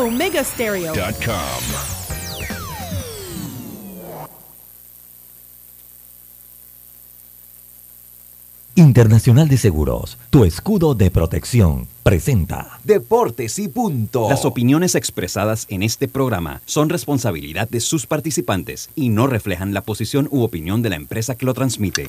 omegastereo.com. Internacional de Seguros, tu escudo de protección, presenta Deportes y punto. Las opiniones expresadas en este programa son responsabilidad de sus participantes y no reflejan la posición u opinión de la empresa que lo transmite.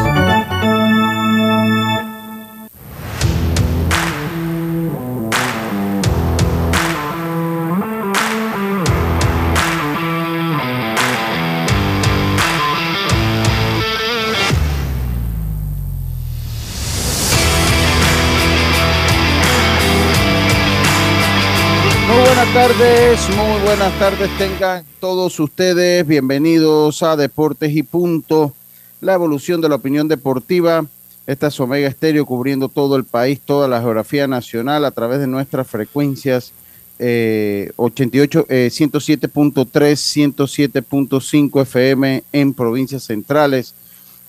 Buenas tardes, muy buenas tardes tengan todos ustedes. Bienvenidos a Deportes y Punto, la evolución de la opinión deportiva. Esta es Omega Estéreo cubriendo todo el país, toda la geografía nacional a través de nuestras frecuencias eh, 88, eh, 107.3, 107.5 FM en provincias centrales.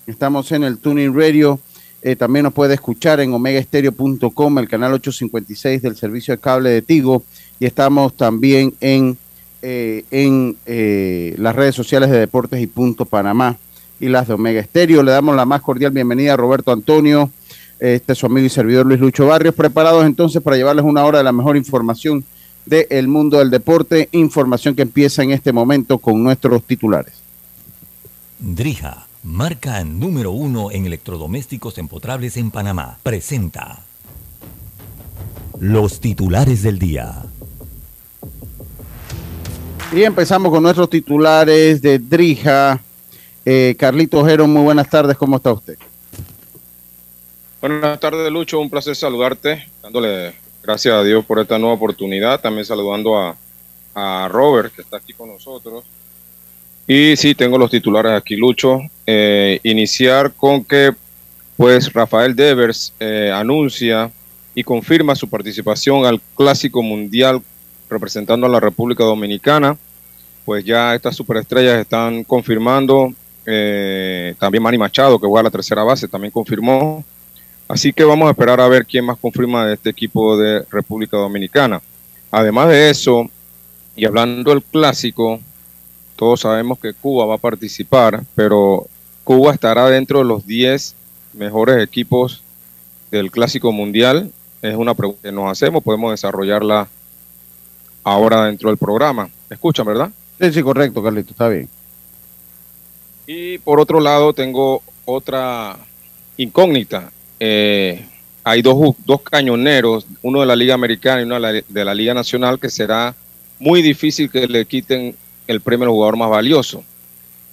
Estamos en el Tuning Radio. Eh, también nos puede escuchar en omegaestereo.com, el canal 856 del servicio de cable de Tigo y estamos también en, eh, en eh, las redes sociales de Deportes y Punto Panamá y las de Omega Estéreo. Le damos la más cordial bienvenida a Roberto Antonio, este es su amigo y servidor Luis Lucho Barrios, preparados entonces para llevarles una hora de la mejor información del mundo del deporte, información que empieza en este momento con nuestros titulares. Drija, marca número uno en electrodomésticos empotrables en Panamá, presenta los titulares del día. Y empezamos con nuestros titulares de Drija. Eh, Carlito Ojero, muy buenas tardes, ¿cómo está usted? Buenas tardes, Lucho, un placer saludarte, dándole gracias a Dios por esta nueva oportunidad, también saludando a, a Robert, que está aquí con nosotros. Y sí, tengo los titulares aquí, Lucho. Eh, iniciar con que, pues, Rafael Devers eh, anuncia y confirma su participación al Clásico Mundial representando a la República Dominicana. Pues ya estas superestrellas están confirmando. Eh, también Manny Machado, que juega a la tercera base, también confirmó. Así que vamos a esperar a ver quién más confirma de este equipo de República Dominicana. Además de eso, y hablando del clásico, todos sabemos que Cuba va a participar, pero Cuba estará dentro de los 10 mejores equipos del clásico mundial. Es una pregunta que nos hacemos, podemos desarrollarla ahora dentro del programa. ¿Me escuchan, verdad? Sí, sí, correcto, Carlito, está bien. Y por otro lado, tengo otra incógnita. Eh, hay dos, dos cañoneros, uno de la Liga Americana y uno de la, Liga Nacional, que será muy difícil que le quiten el premio al jugador más valioso.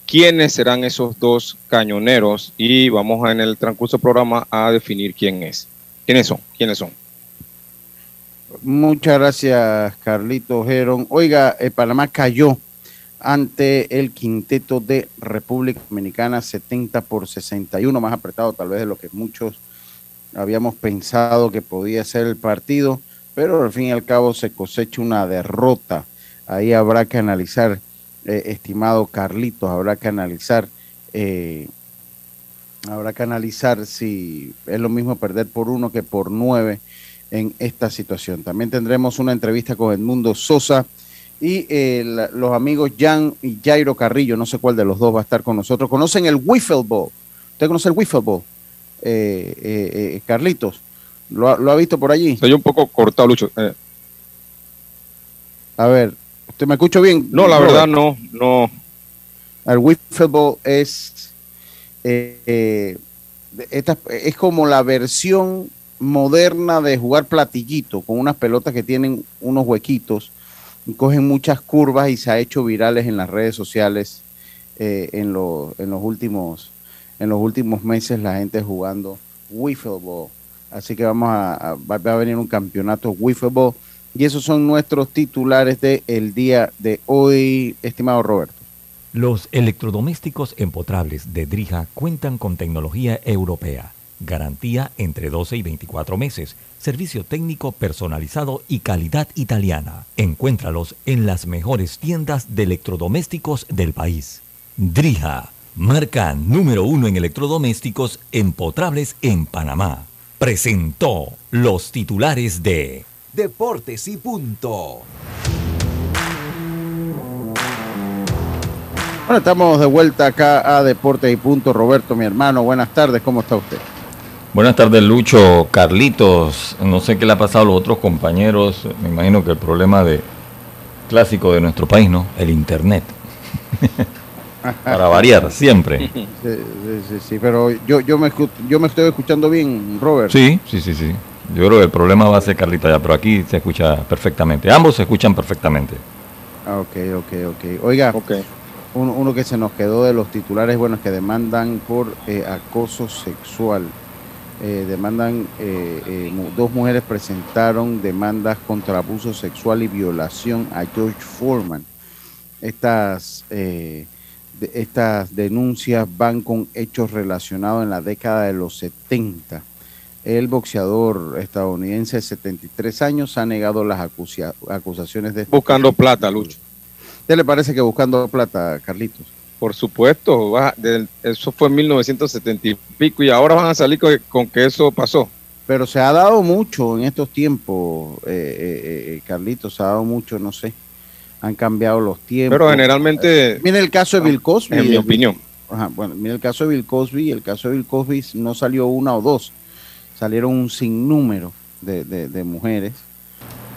¿Quiénes serán esos dos cañoneros? Y vamos a, en el transcurso del programa a definir quién es. ¿Quiénes son? ¿Quiénes son? Muchas gracias, Carlito Geron. Oiga, eh, Panamá cayó ante el quinteto de República Dominicana 70 por 61, más apretado tal vez de lo que muchos habíamos pensado que podía ser el partido, pero al fin y al cabo se cosecha una derrota. Ahí habrá que analizar, eh, estimado Carlitos, habrá que analizar, eh, habrá que analizar si es lo mismo perder por uno que por nueve en esta situación. También tendremos una entrevista con Edmundo Sosa y eh, la, los amigos Jan y Jairo Carrillo, no sé cuál de los dos va a estar con nosotros. ¿Conocen el Wiffle Ball? ¿Usted conoce el Wiffle Ball? Eh, eh, Carlitos, ¿lo, ¿lo, ha visto por allí? Soy un poco cortado, Lucho. A ver, ¿usted me escucha bien? No, la verdad no, no. El Wiffle Ball es, esta, es como la versión moderna de jugar platillito con unas pelotas que tienen unos huequitos y cogen muchas curvas y se ha hecho virales en las redes sociales eh, en, lo, en, los últimos, en los últimos meses la gente jugando wiffle ball. Así que vamos a, va a venir un campeonato wiffle ball y esos son nuestros titulares del el día de hoy, estimado Roberto. Los electrodomésticos empotrables de Drija cuentan con tecnología europea Garantía entre 12 y 24 meses. Servicio técnico personalizado y calidad italiana. Encuéntralos en las mejores tiendas de electrodomésticos del país. Drija, marca número uno en electrodomésticos empotrables en Panamá. Presentó los titulares de Deportes y punto. Bueno, estamos de vuelta acá a Deportes y Punto. Roberto, mi hermano, buenas tardes, ¿cómo está usted? Buenas tardes, Lucho. Carlitos, no sé qué le ha pasado a los otros compañeros. Me imagino que el problema de clásico de nuestro país, ¿no? El Internet. Para variar, siempre. Sí, sí, sí, pero yo, yo, me, yo me estoy escuchando bien, Robert. Sí, sí, sí, sí. Yo creo que el problema va a ser Carlita ya, pero aquí se escucha perfectamente. Ambos se escuchan perfectamente. Ah, ok, ok, ok. Oiga, uno, uno que se nos quedó de los titulares, bueno, es que demandan por eh, acoso sexual. Eh, demandan, eh, eh, dos mujeres presentaron demandas contra abuso sexual y violación a George Foreman. Estas, eh, de- estas denuncias van con hechos relacionados en la década de los 70. El boxeador estadounidense de 73 años ha negado las acusaciones de... este Buscando plata, Lucho. ¿Qué le parece que buscando plata, Carlitos? Por supuesto, va- eso fue en 1970 y pico y ahora van a salir con, con que eso pasó. Pero se ha dado mucho en estos tiempos, eh, eh, eh, Carlitos, se ha dado mucho, no sé. Han cambiado los tiempos. Pero generalmente, Mira el caso de Bill Cosby. en mi opinión, Ajá, bueno, mira el caso de Bill Cosby. El caso de Bill Cosby no salió una o dos, salieron un sinnúmero de, de, de mujeres,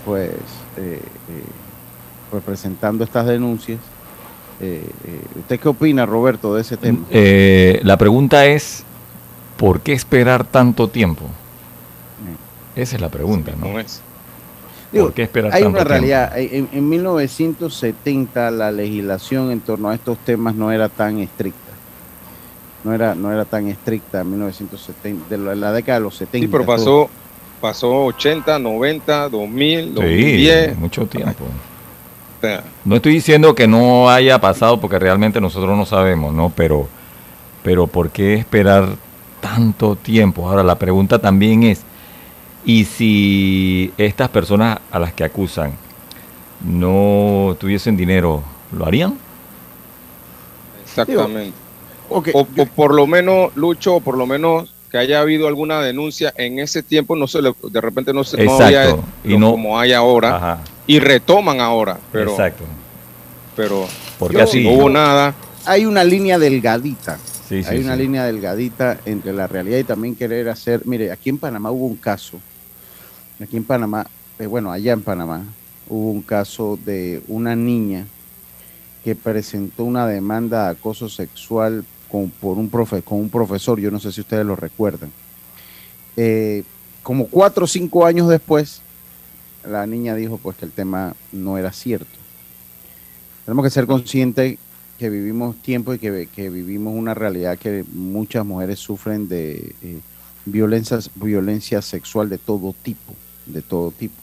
pues, eh, eh, pues presentando estas denuncias. Eh, eh, ¿Usted qué opina, Roberto, de ese tema? Eh, la pregunta es, ¿por qué esperar tanto tiempo? Esa es la pregunta, ¿no? no es. Digo, ¿Por qué esperar Hay tanto una tiempo? realidad. En, en 1970 la legislación en torno a estos temas no era tan estricta. No era, no era tan estricta en 1970, de la, la década de los 70. Sí, pero todo. pasó, pasó 80, 90, 2000, Sí, 2010. mucho tiempo. Sea, No estoy diciendo que no haya pasado porque realmente nosotros no sabemos, ¿no? Pero, pero ¿por qué esperar tanto tiempo? Ahora la pregunta también es, ¿y si estas personas a las que acusan no tuviesen dinero, lo harían? exactamente. Ok, o, yo- o por lo menos, Lucho, o por lo menos que haya habido alguna denuncia en ese tiempo, no se le, de repente no se no había y no- como hay ahora, Ajá, y retoman ahora, pero, exacto. pero Porque Yo- así... no hubo nada. hay una línea delgadita. Sí, sí, hay una sí. línea delgadita entre la realidad y también querer hacer. Mire, aquí en Panamá hubo un caso. Aquí en Panamá, eh, bueno, allá en Panamá, hubo un caso de una niña que presentó una demanda de acoso sexual con, por un profe, con un profesor. Yo no sé si ustedes lo recuerdan. Eh, como cuatro o cinco años después, la niña dijo pues que el tema no era cierto. Tenemos que ser conscientes que vivimos tiempo y que, que vivimos una realidad que muchas mujeres sufren de eh, violencia, violencia sexual de todo tipo, de todo tipo.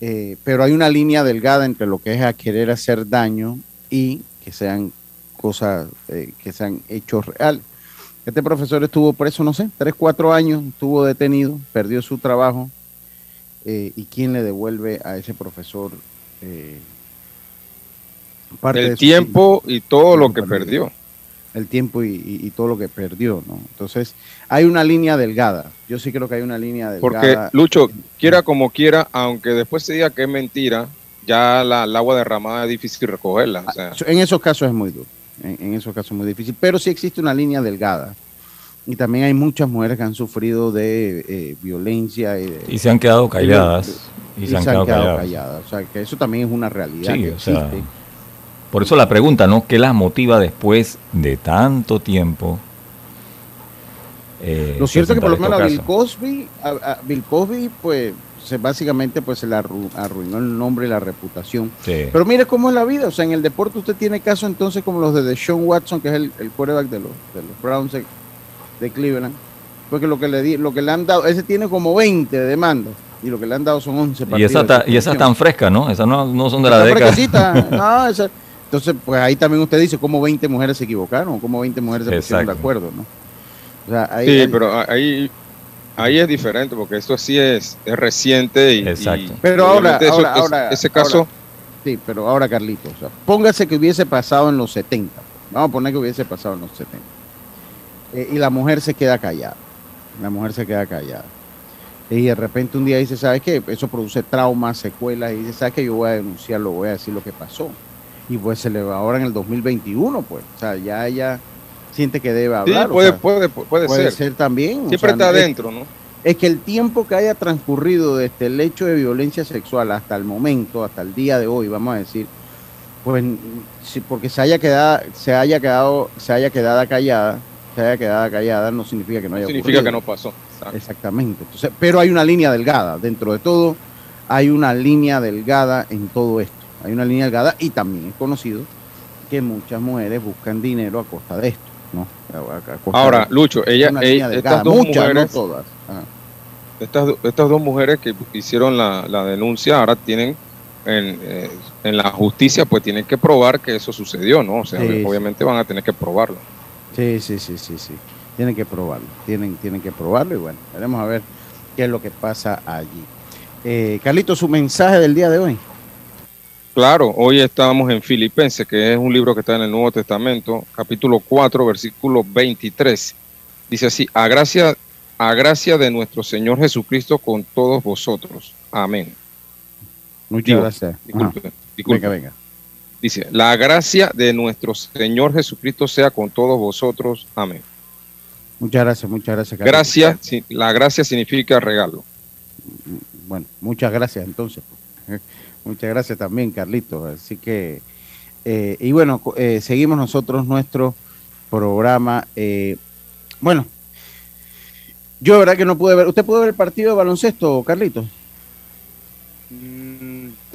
Eh, pero hay una línea delgada entre lo que es a querer hacer daño y que sean cosas, eh, que sean hechos reales. Este profesor estuvo preso, no sé, tres, cuatro años, estuvo detenido, perdió su trabajo. Eh, ¿Y quién le devuelve a ese profesor eh, parte El tiempo y todo lo que perdió. el tiempo y, y- y todo lo que perdió, ¿no? Entonces, hay una línea delgada. Yo sí creo que hay una línea Porque, delgada. Lucho, quiera como quiera, aunque después se diga que es mentira, ya la, el agua derramada es difícil recogerla. O sea, En esos casos es muy duro. En, en esos casos es muy difícil. Pero sí existe una línea delgada. Y también hay muchas mujeres que han sufrido de eh, violencia y, de- Y se han quedado calladas. Y, y se han quedado, calladas. calladas. O sea, que eso también es una realidad Sí, que o sea. Por eso la pregunta, ¿no? ¿Qué las motiva después de tanto tiempo? eh, Lo cierto es que por lo menos a Bill Cosby, a, a Bill Cosby, pues, se, básicamente pues se le arru- arruinó el nombre y la reputación. Sí. Pero mire cómo es la vida. O sea, en el deporte usted tiene casos entonces como los de Deshaun Watson, que es el, el quarterback de los, de los Browns de, Cleveland. Porque lo que, le di, lo que le han dado, ese tiene como 20 de demandas. Y lo que le han dado son 11 y partidos. esa, de ta- y esas suspensión. tan frescas, ¿no? Esas no, no son de la década. No, esa- entonces, pues ahí también usted dice cómo 20 mujeres se equivocaron, cómo 20 mujeres se pusieron de acuerdo, ¿no? sí, pero ahí, ahí es diferente, porque esto sí es, es reciente y, Exacto. pero ahora, ahora, ese caso... sí, pero ahora, Carlitos, póngase que hubiese pasado en los 70. Vamos a poner que hubiese pasado en los 70. Eh, y la mujer se queda callada. La mujer se queda callada. Y de repente un día dice, ¿sabes qué? Eso produce traumas, secuelas. Y dice, ¿sabes qué? Yo voy a denunciarlo, voy a decir lo que pasó. Y pues se le va ahora en el 2021, pues. O sea, ya ella siente que debe hablar. puede, puede, puede, puede, ser. también. Siempre está adentro, ¿no? Es que el tiempo que haya transcurrido desde el hecho de violencia sexual hasta el momento, hasta el día de hoy, vamos a decir, pues porque se haya quedado, se haya quedado, se haya quedado callada, se haya quedado callada, no significa que no haya Significa que no pasó. Exactamente. Entonces, pero hay una línea delgada. Dentro de todo, hay una línea delgada en todo esto. Hay una línea delgada y también es conocido que muchas mujeres buscan dinero a costa de esto. ¿no? Ahora, Lucho, ella, estas dos mujeres, todas. Estas, estas, dos mujeres que hicieron la, denuncia ahora tienen en, eh, en, la justicia, pues tienen que probar que eso sucedió, ¿no? O sea, obviamente van a tener que probarlo. Sí, sí, sí, sí, sí. Tienen que probarlo, tienen, tienen que probarlo y bueno, veremos a ver qué es lo que pasa allí. Eh, Carlito, su mensaje del día de hoy. Claro, hoy estamos en Filipenses, que es un libro que está en el Nuevo Testamento, capítulo 4, versículo 23. Dice así, a gracia, a gracia de nuestro Señor Jesucristo con todos vosotros. Amén. Muchas gracias. Disculpe, Venga, venga. Dice, la gracia de nuestro Señor Jesucristo sea con todos vosotros. Amén. Muchas gracias, muchas gracias. Gracias, la gracia significa regalo. Bueno, muchas gracias entonces. Muchas gracias también, Carlitos. Así que, eh, y bueno, eh, seguimos nosotros nuestro programa. Eh, bueno, yo verdad que no pude ver. ¿Usted pudo ver el partido de baloncesto, Carlitos? Mm,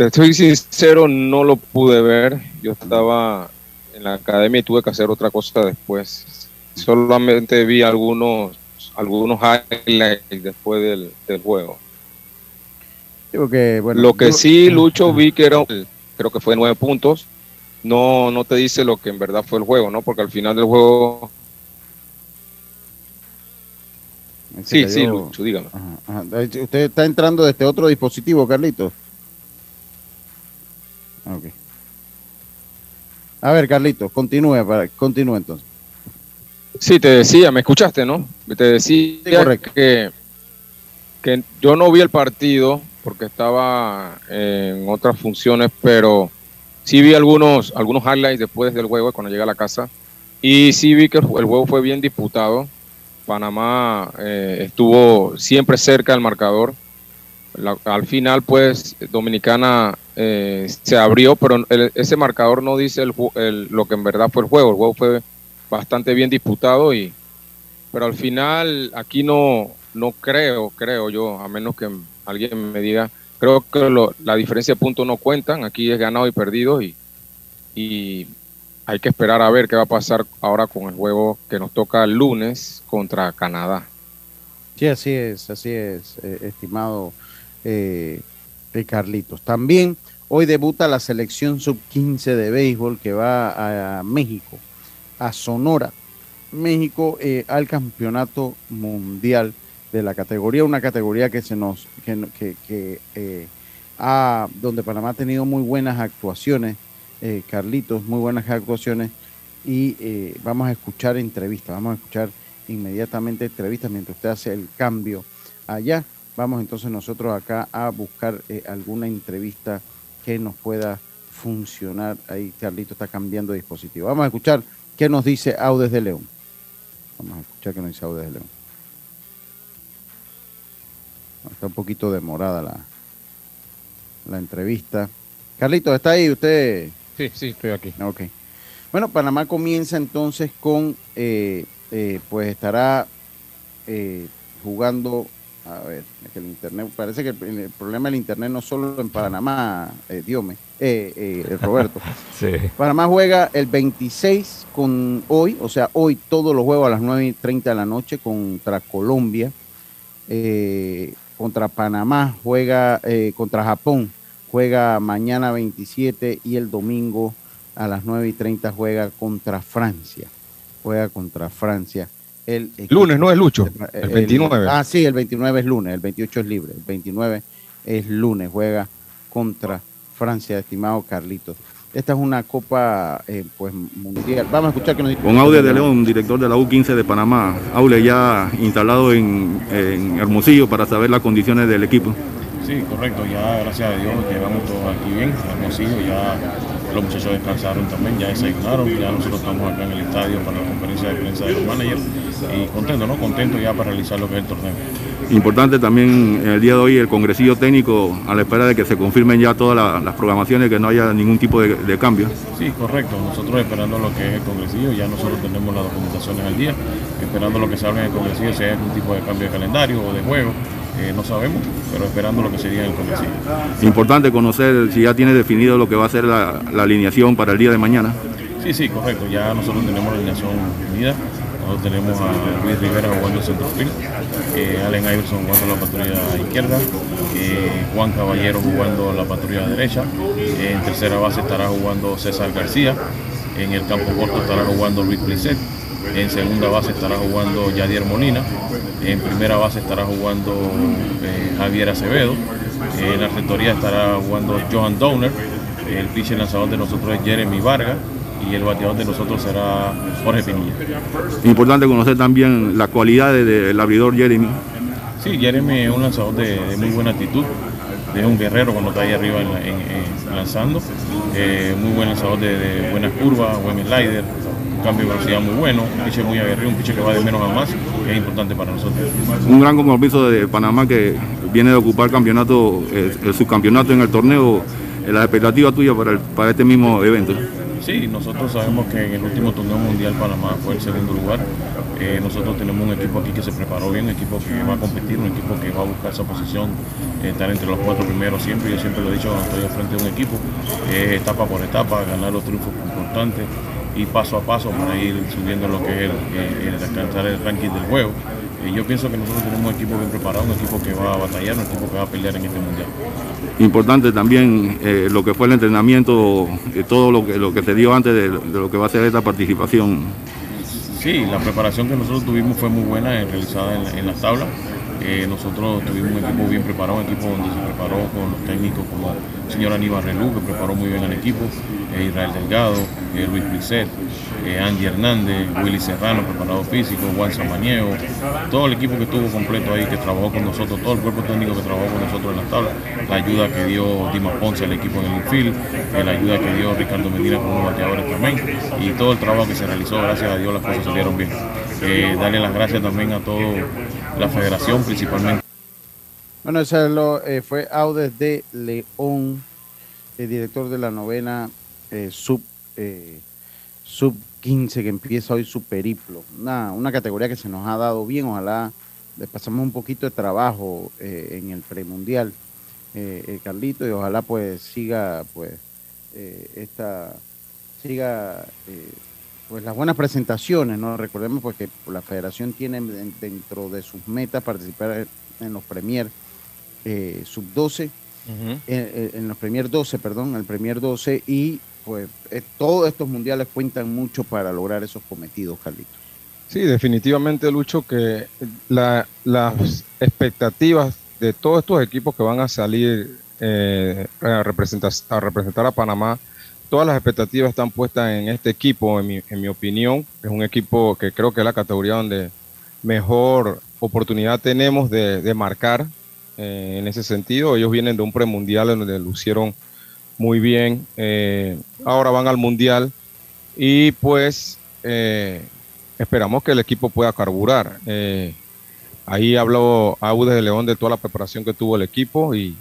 te soy sincero, no lo pude ver. Yo estaba en la academia y tuve que hacer otra cosa después. Solamente vi algunos algunos highlights después del, del juego lo que sí, Lucho, vi que era, creo que fue nueve puntos. No, no te dice lo que en verdad fue el juego, ¿no? Porque al final del juego. Sí, sí, Lucho, dígame. Usted está entrando desde otro dispositivo, Carlitos. Okay. A ver, Carlitos, continúe, para, continúe entonces. Sí, te decía, me escuchaste, ¿no? Te decía que, que yo no vi el partido, porque estaba en otras funciones, pero sí vi algunos, algunos highlights después del juego cuando llegué a la casa y sí vi que el, juego fue bien disputado. Panamá eh, estuvo siempre cerca del marcador. al final, pues, Dominicana eh, se abrió, pero ese marcador no dice el, lo que en verdad fue el juego. El juego fue bastante bien disputado y, pero al final aquí no, no creo, creo yo, a menos que alguien me diga, creo que la diferencia de puntos no cuentan, aquí es ganado y perdido y, y hay que esperar a ver qué va a pasar ahora con el juego que nos toca el lunes contra Canadá. Sí, así es, así es, eh, estimado eh, Carlitos. También hoy debuta la selección sub-15 de béisbol que va a, México, a Sonora, México eh, al campeonato mundial de la categoría, una categoría que se nos, que, que, eh, ha, donde Panamá ha tenido muy buenas actuaciones, eh, Carlitos, muy buenas actuaciones, y eh, vamos a escuchar entrevistas, vamos a escuchar inmediatamente entrevistas mientras usted hace el cambio allá. Vamos entonces nosotros acá a buscar alguna entrevista que nos pueda funcionar. Ahí Carlitos está cambiando de dispositivo. Vamos a escuchar qué nos dice Audes de León. Vamos a escuchar qué nos dice Audes de León. Está un poquito demorada la, la entrevista. Carlitos, ¿está ahí usted? Sí, sí, estoy aquí. Ok. Bueno, Panamá comienza entonces con, eh, eh, pues estará eh, jugando, a ver, es que el internet, parece que el, problema del internet no solo en Panamá, Diome, Roberto. sí. Panamá juega el 26 con hoy, o sea, hoy todos los juegos a las 9 y 30 de la noche contra Colombia. Eh, contra Panamá, juega eh, contra Japón, juega mañana 27 y el domingo a las 9 y 30 juega contra Francia. Juega contra Francia el lunes, no es Lucho, el 29. ah, sí, el 29 es lunes, el 28 es libre, el 29 es lunes, juega contra Francia, estimado Carlitos. Esta es una copa eh, pues mundial. Vamos a escuchar que nos Con Aude de León, director de la U15 de Panamá. Aule ya instalado en, en Hermosillo para saber las condiciones del equipo. Sí, correcto, ya gracias a Dios llegamos todos aquí bien, Hermosillo, ya los muchachos descansaron también, ya desayunaron, ya nosotros estamos acá en el estadio para la conferencia de prensa de los managers y contento, ¿no? Contento ya para realizar lo que es el torneo. Importante también el día de hoy el congresillo técnico a la espera de que se confirmen ya todas las programaciones, que no haya ningún tipo de, de, cambio. Sí, correcto. Nosotros esperando lo que es el congresillo, ya nosotros tenemos las documentaciones al día, esperando lo que salga en el congresillo, si hay algún tipo de cambio de calendario o de juego no sabemos, pero esperando lo que sería el Congreso. Importante conocer si ya tiene definido lo que va a ser la, alineación para el día de mañana. Sí, sí, correcto. Ya nosotros tenemos la alineación definida. Nosotros tenemos a Luis Rivera jugando centrofield, eh, Allen Iverson jugando la patrulla izquierda, eh, Juan Caballero jugando la patrulla derecha, eh, en tercera base estará jugando César García, en el campo corto estará jugando Luis Plisset, en segunda base estará jugando Yadier Molina, en primera base estará jugando eh, Javier Acevedo, en la rectoría estará jugando Johan Downer, el pitcher lanzador de nosotros es Jeremy Vargas. Y el bateador de nosotros será Jorge Pinilla. Importante conocer también la cualidad del abridor Jeremy. Sí, Jeremy es un lanzador de, muy buena actitud, es un guerrero cuando está ahí arriba en, lanzando, eh, muy buen lanzador de, de buenas curvas, buen slider, cambio de velocidad muy bueno, un piche muy aguerrido, un piche que va de menos a más, que es importante para nosotros. Un gran compromiso de Panamá que viene de ocupar campeonato, el, subcampeonato en el torneo, la expectativa tuya para, para este mismo evento. Sí, nosotros sabemos que en el último torneo mundial Panamá fue el segundo lugar. Eh, nosotros tenemos un equipo aquí que se preparó bien, un equipo que va a competir, un equipo que va a buscar esa posición, eh, estar entre los cuatro primeros siempre. Yo siempre lo he dicho cuando estoy al frente de un equipo, etapa por etapa, ganar los triunfos importantes y paso a paso para ir subiendo lo que es el, alcanzar el ranking del juego. Y yo pienso que nosotros tenemos un equipo bien preparado, un equipo que va a batallar, un equipo que va a pelear en este mundial. Importante también eh, lo que fue el entrenamiento, y todo lo que, lo que se dio antes de, lo que va a ser esta participación. Sí, la preparación que nosotros tuvimos fue muy buena, eh, realizada en, las tablas. Eh, nosotros tuvimos un equipo bien preparado, un equipo donde se preparó con los técnicos como el señor Aníbal Relú, que preparó muy bien al equipo, Israel Delgado, Luis Plisset, Andy Hernández, Willy Serrano, preparado físico, Juan Samaniego, todo el equipo que estuvo completo ahí, que trabajó con nosotros, todo el cuerpo técnico que trabajó con nosotros en las tablas, la ayuda que dio Dimas Ponce al equipo en el infield, eh, la ayuda que dio Ricardo Medina con los bateadores también, y todo el trabajo que se realizó, gracias a Dios las cosas salieron bien. Eh, darle las gracias también a toda la federación principalmente. Bueno, ese eh, fue Audes de León, el director de la novena sub sub 15 que empieza hoy su periplo. Una, una categoría que se nos ha dado bien, ojalá le pasamos un poquito de trabajo eh, en el premundial, eh, el Carlito, y ojalá pues siga pues eh, esta siga pues las buenas presentaciones, ¿no? Recordemos pues que la federación tiene dentro de sus metas participar en los Premier sub 12, en, en, los Premier 12, perdón, el Premier 12 y pues eh, todos estos mundiales cuentan mucho para lograr esos cometidos, Carlitos. Sí, definitivamente, Lucho, que las expectativas de todos estos equipos que van a salir eh, a, representar, a representar a Panamá, todas las expectativas están puestas en este equipo, en mi, opinión. Es un equipo que creo que es la categoría donde mejor oportunidad tenemos de, marcar eh, en ese sentido. Ellos vienen de un premundial donde lucieron muy bien. Eh, ahora van al Mundial y pues eh, esperamos que el equipo pueda carburar. Eh, ahí habló Audes de León de toda la preparación que tuvo el equipo y,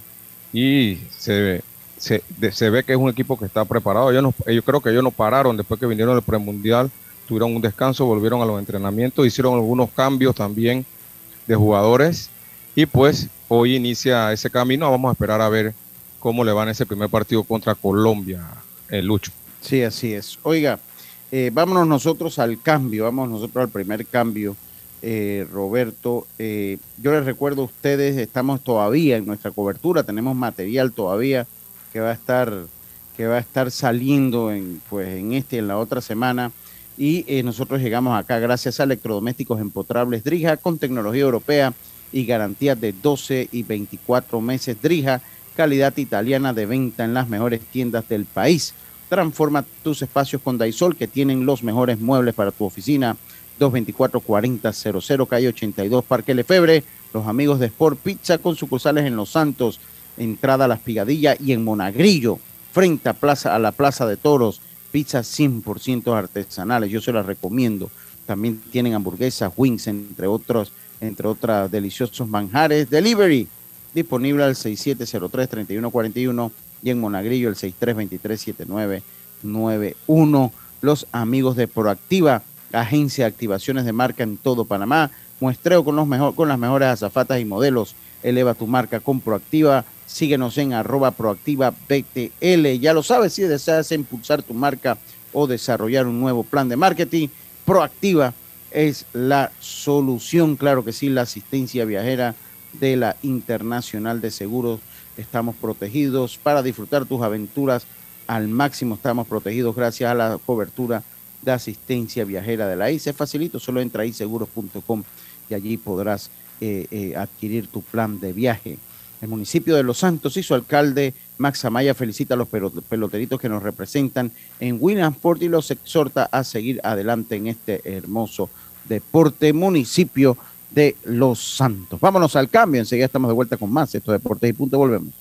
y se, se, se, ve que es un equipo que está preparado. Ellos, creo que ellos no pararon después que vinieron del premundial, tuvieron un descanso, volvieron a los entrenamientos, hicieron algunos cambios también de jugadores y pues hoy inicia ese camino. Vamos a esperar a ver cómo le va en ese primer partido contra Colombia, el Lucho. Sí, así es. Oiga, eh, vámonos nosotros al cambio, vamos nosotros al primer cambio. Eh, Roberto, eh, yo les recuerdo a ustedes, estamos todavía en nuestra cobertura, tenemos material todavía que va a estar, que va a estar saliendo en, pues, en este y en la otra semana Y eh, nosotros llegamos acá gracias a electrodomésticos empotrables Drija con tecnología europea y garantías de 12 y 24 meses. Drija, calidad italiana de venta en las mejores tiendas del país. Transforma tus espacios con Daisol, que tienen los mejores muebles para tu oficina. 224-4000, calle 82, Parque Lefebre. Los amigos de Sport Pizza con sucursales en Los Santos, entrada a Las Pigadillas y en Monagrillo, frente a, plaza, a la Plaza de Toros. Pizzas 100% artesanales, yo se las recomiendo. También tienen hamburguesas, wings, entre otros, entre otras deliciosos manjares. Delivery, disponible al 6703-3141 y en Monagrillo el 6323-7991. Los amigos de Proactiva, agencia de activaciones de marca en todo Panamá. Muestreo con, los mejor, con las mejores azafatas y modelos. Eleva tu marca con Proactiva. Síguenos en arroba proactiva BTL. Ya lo sabes, si deseas impulsar tu marca o desarrollar un nuevo plan de marketing, Proactiva es la solución. Claro que sí, la asistencia viajera de la Internacional de Seguros. Estamos protegidos para disfrutar tus aventuras al máximo. Estamos protegidos gracias a la cobertura de asistencia viajera de la ICE. Facilito, solo entra ahí seguros.com y allí podrás eh, eh, adquirir tu plan de viaje. El municipio de Los Santos y su alcalde Max Amaya felicita a los peloteritos que nos representan en Williamsport y los exhorta a seguir adelante en este hermoso deporte municipio de Los Santos. Vámonos al cambio, enseguida estamos de vuelta con más. Esto Deportes y Punto, volvemos.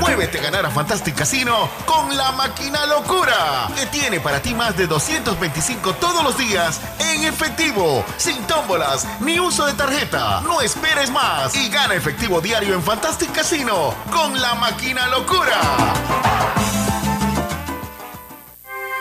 Muévete a ganar a Fantastic Casino con la máquina locura, que tiene para ti más de 225 todos los días en efectivo, sin tómbolas ni uso de tarjeta. No esperes más y gana efectivo diario en Fantastic Casino con la máquina locura.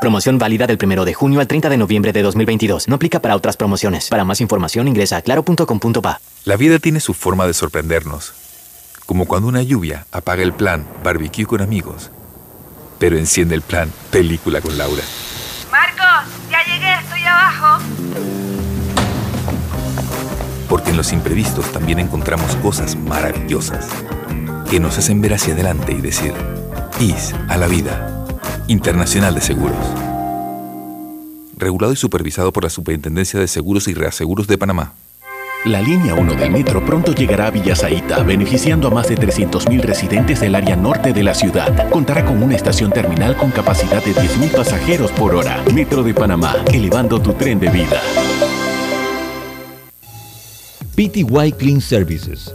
Promoción válida del 1 de junio al 30 de noviembre de 2022. No aplica para otras promociones. Para más información ingresa a claro.com.pa. La vida tiene su forma de sorprendernos. Como cuando una lluvia apaga el plan barbecue con amigos, pero enciende el plan película con Laura. Marcos, ya llegué, estoy abajo. Porque en los imprevistos también encontramos cosas maravillosas que nos hacen ver hacia adelante y decir, IS a la vida. Internacional de Seguros. Regulado y supervisado por la Superintendencia de Seguros y Reaseguros de Panamá. La línea 1 del metro pronto llegará a Villasaita, beneficiando a más de 300.000 residentes del área norte de la ciudad. Contará con una estación terminal con capacidad de 10.000 pasajeros por hora. Metro de Panamá, elevando tu tren de vida. PTY Clean Services,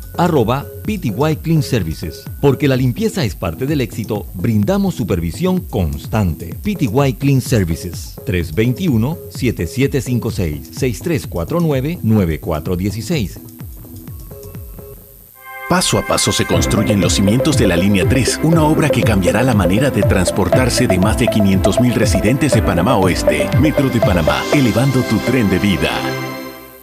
arroba PTY Clean Services. Porque la limpieza es parte del éxito, brindamos supervisión constante. PTY Clean Services 321-7756-6349-9416. Paso a paso se construyen los cimientos de la Línea 3, una obra que cambiará la manera de transportarse de más de 500.000 residentes de Panamá Oeste. Metro de Panamá, elevando tu tren de vida.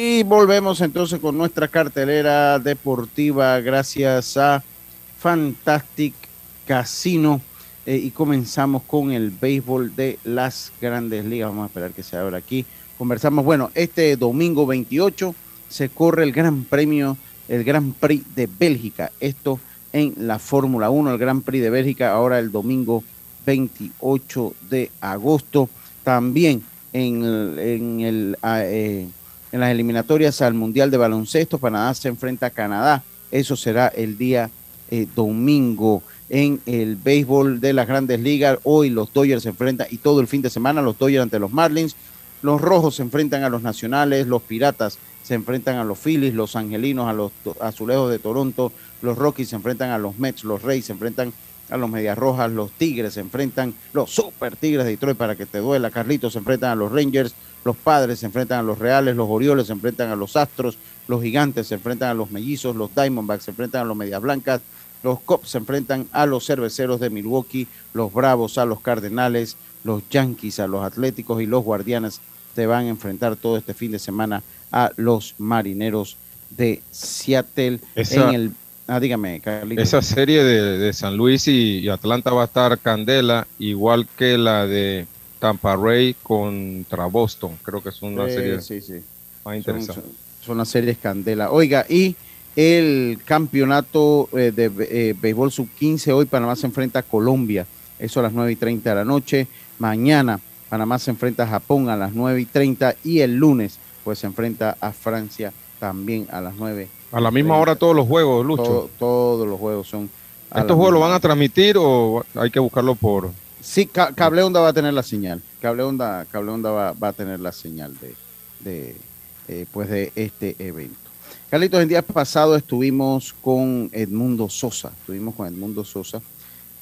Y volvemos entonces con nuestra cartelera deportiva gracias a Fantastic Casino. Eh, y comenzamos con el béisbol de las grandes ligas. Vamos a esperar que se abra aquí. Conversamos, bueno, este domingo 28 se corre el Gran Premio, el Gran Prix de Bélgica. Esto en la Fórmula 1, el Gran Prix de Bélgica, ahora el domingo 28 de agosto. También en en el ah, eh, en las eliminatorias al Mundial de Baloncesto. Canadá se enfrenta a Canadá. Eso será el día eh, domingo en el béisbol de las grandes ligas. Hoy los Dodgers se enfrentan y todo el fin de semana los Dodgers ante los Marlins. Los Rojos se enfrentan a los Nacionales, los Piratas se enfrentan a los Phillies, los Angelinos a los Azulejos de Toronto, los Rockies se enfrentan a los Mets, los Reyes se enfrentan a los Medias Rojas, los Tigres se enfrentan, los Super Tigres de Detroit para que te duela, Carlitos se enfrentan a los Rangers, los Padres se enfrentan a los Reales, los Orioles se enfrentan a los Astros, los Gigantes se enfrentan a los Mellizos, los Diamondbacks se enfrentan a los Medias Blancas, los Cubs se enfrentan a los Cerveceros de Milwaukee, los Bravos a los Cardenales, los Yankees a los Atléticos y los Guardianes se van a enfrentar todo este fin de semana a los Marineros de Seattle Esa- en el Ah, dígame, Carlitos. Esa serie de, de San Luis y, y Atlanta va a estar candela, igual que la de Tampa Ray contra Boston. Creo que es una Sí, serie sí, sí. más interesante. son- son las series candela. Oiga, y el campeonato eh, de eh, béisbol sub-15, hoy Panamá se enfrenta a Colombia, eso a las 9 y 30 de la noche. Mañana Panamá se enfrenta a Japón a las 9 y 30 y el lunes pues se enfrenta a Francia también a las 9. A la misma hora todos los juegos, Lucho. Todo- todos los juegos son. ¿Estos juegos lo misma van a transmitir o hay que buscarlo por...? Sí, Ca- Cable Onda va a tener la señal. Cable Onda, va, a tener la señal de, de, eh, pues de este evento. Carlitos, el día pasado estuvimos con Edmundo Sosa. Estuvimos con Edmundo Sosa.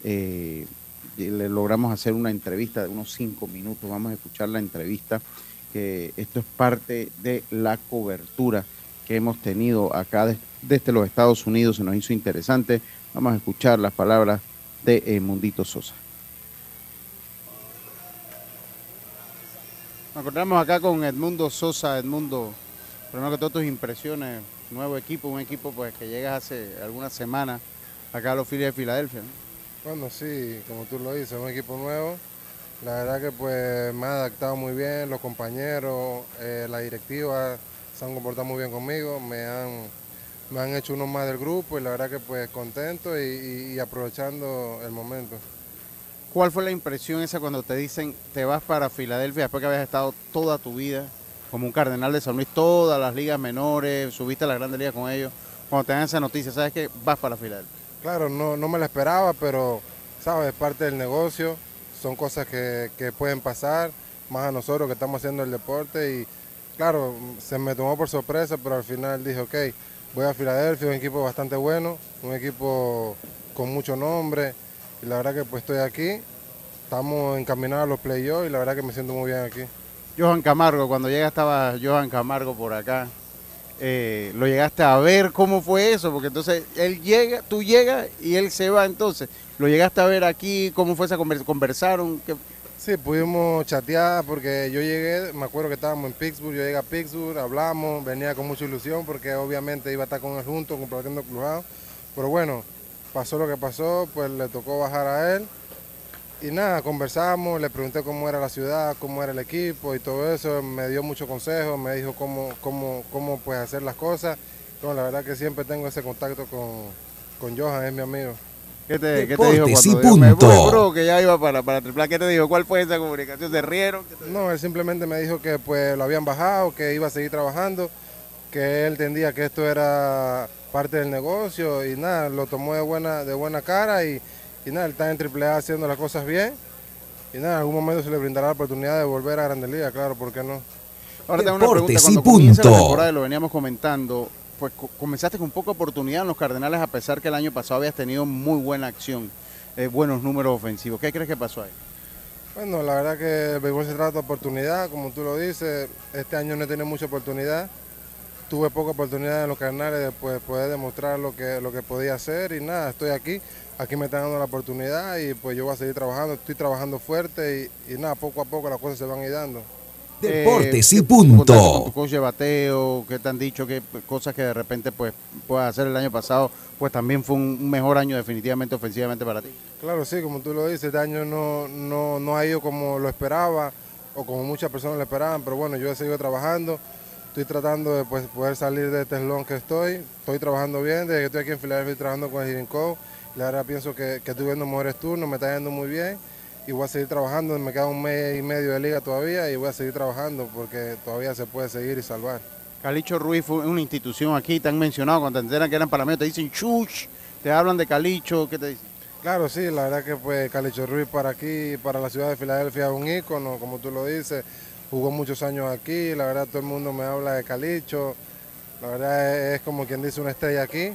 eh, le logramos hacer una entrevista de unos cinco minutos. Vamos a escuchar la entrevista. Que esto es parte de la cobertura que hemos tenido acá de- desde los Estados Unidos. Se nos hizo interesante. Vamos a escuchar las palabras de eh, Mundito Sosa. Nos encontramos acá con Edmundo Sosa. Edmundo, primero que todo tus impresiones, nuevo equipo, un equipo pues que llegas hace algunas semanas acá a los Phillies de Filadelfia. ¿no? Bueno, sí, como tú lo dices, un equipo nuevo. La verdad que pues me he adaptado muy bien, los compañeros, eh, la directiva se han comportado muy bien conmigo, me han, me han hecho uno más del grupo y la verdad que pues contento y aprovechando el momento. ¿Cuál fue la impresión esa cuando te dicen te vas para Filadelfia después que habías estado toda tu vida como un cardenal de San Luis, todas las ligas menores, subiste a la grande liga con ellos? Cuando te dan esa noticia, ¿sabes que vas para Filadelfia? Claro, no, no me la esperaba, pero sabes, es parte del negocio, son cosas que, que pueden pasar, más a nosotros que estamos haciendo el deporte y claro, se me tomó por sorpresa, pero al final dije, ok, voy a Filadelfia, un equipo bastante bueno, un equipo con mucho nombre y la verdad que pues estoy aquí, estamos encaminados a los playoffs y la verdad que me siento muy bien aquí. Johan Camargo, cuando llega estaba Johan Camargo por acá. Eh, lo llegaste a ver cómo fue eso, porque entonces él llega, tú llegas y él se va entonces. Lo llegaste a ver aquí, cómo fue esa conversación, conversaron, ¿Qué- Sí, pudimos chatear porque yo llegué, me acuerdo que estábamos en Pittsburgh, yo llegué a Pittsburgh, hablamos, venía con mucha ilusión porque obviamente iba a estar con él junto, compartiendo clubhouse. Pero bueno, pasó lo que pasó, pues le tocó bajar a él. Y nada, conversamos, le pregunté cómo era la ciudad, cómo era el equipo y todo eso. Me dio muchos consejos, me dijo cómo, cómo, cómo pues, hacer las cosas. Bueno, la verdad que siempre tengo ese contacto con, con Johan, es mi amigo. ¿Qué te, qué te dijo cuando dijo, me voy, punto. bro, que ya iba para, para triplar? ¿Qué te dijo? ¿Cuál fue esa comunicación? ¿Se rieron? No, él simplemente me dijo que pues lo habían bajado, que iba a seguir trabajando, que él entendía que esto era parte del negocio y nada, lo tomó de buena, de buena cara y, y nada, él está en AAA haciendo las cosas bien y nada, en algún momento se le brindará la oportunidad de volver a Grandes Ligas, claro, ¿por qué no? Ahora tengo una pregunta. Cuando comienza la punto. temporada, y lo veníamos comentando, pues co- comenzaste con poca oportunidad en los Cardenales a pesar que el año pasado habías tenido muy buena acción, eh, buenos números ofensivos. ¿Qué crees que pasó ahí? Bueno, la verdad que el béisbol se trata de oportunidad, como tú lo dices, este año no he tenido mucha oportunidad, tuve poca oportunidad en los carnales de pues, poder demostrar lo que, lo que podía hacer y nada, estoy aquí, aquí me están dando la oportunidad y pues yo voy a seguir trabajando, estoy trabajando fuerte y, y nada, poco a poco las cosas se van a ir dando. Deportes Eh, y ¿qué- tu contacto Con punto. tu coach de bateo, ¿qué te han dicho? ¿Qué p- cosas que de repente pues puedes hacer el año pasado? Pues también fue un un mejor año definitivamente ofensivamente para ti. Claro, sí, como tú lo dices, este año no, no, no ha ido como lo esperaba o como muchas personas lo esperaban, pero bueno, yo he seguido trabajando, estoy tratando de pues, poder salir de este eslón que estoy, estoy trabajando bien, desde que estoy aquí en Filadelfia estoy trabajando con el Coach, la verdad pienso que, que estoy viendo mejores turnos, me está yendo muy bien y voy a seguir trabajando, me queda un mes y medio de liga todavía y voy a seguir trabajando porque todavía se puede seguir y salvar. Calicho Ruiz fue una institución aquí, te han mencionado cuando te enteran que eran panameños, te dicen chuch, te hablan de Calicho, ¿qué te dicen? Claro, sí, la verdad que pues Calicho Ruiz para aquí, para la ciudad de Filadelfia es un ícono, como tú lo dices, jugó muchos años aquí, la verdad todo el mundo me habla de Calicho, la verdad es, es como quien dice una estrella aquí,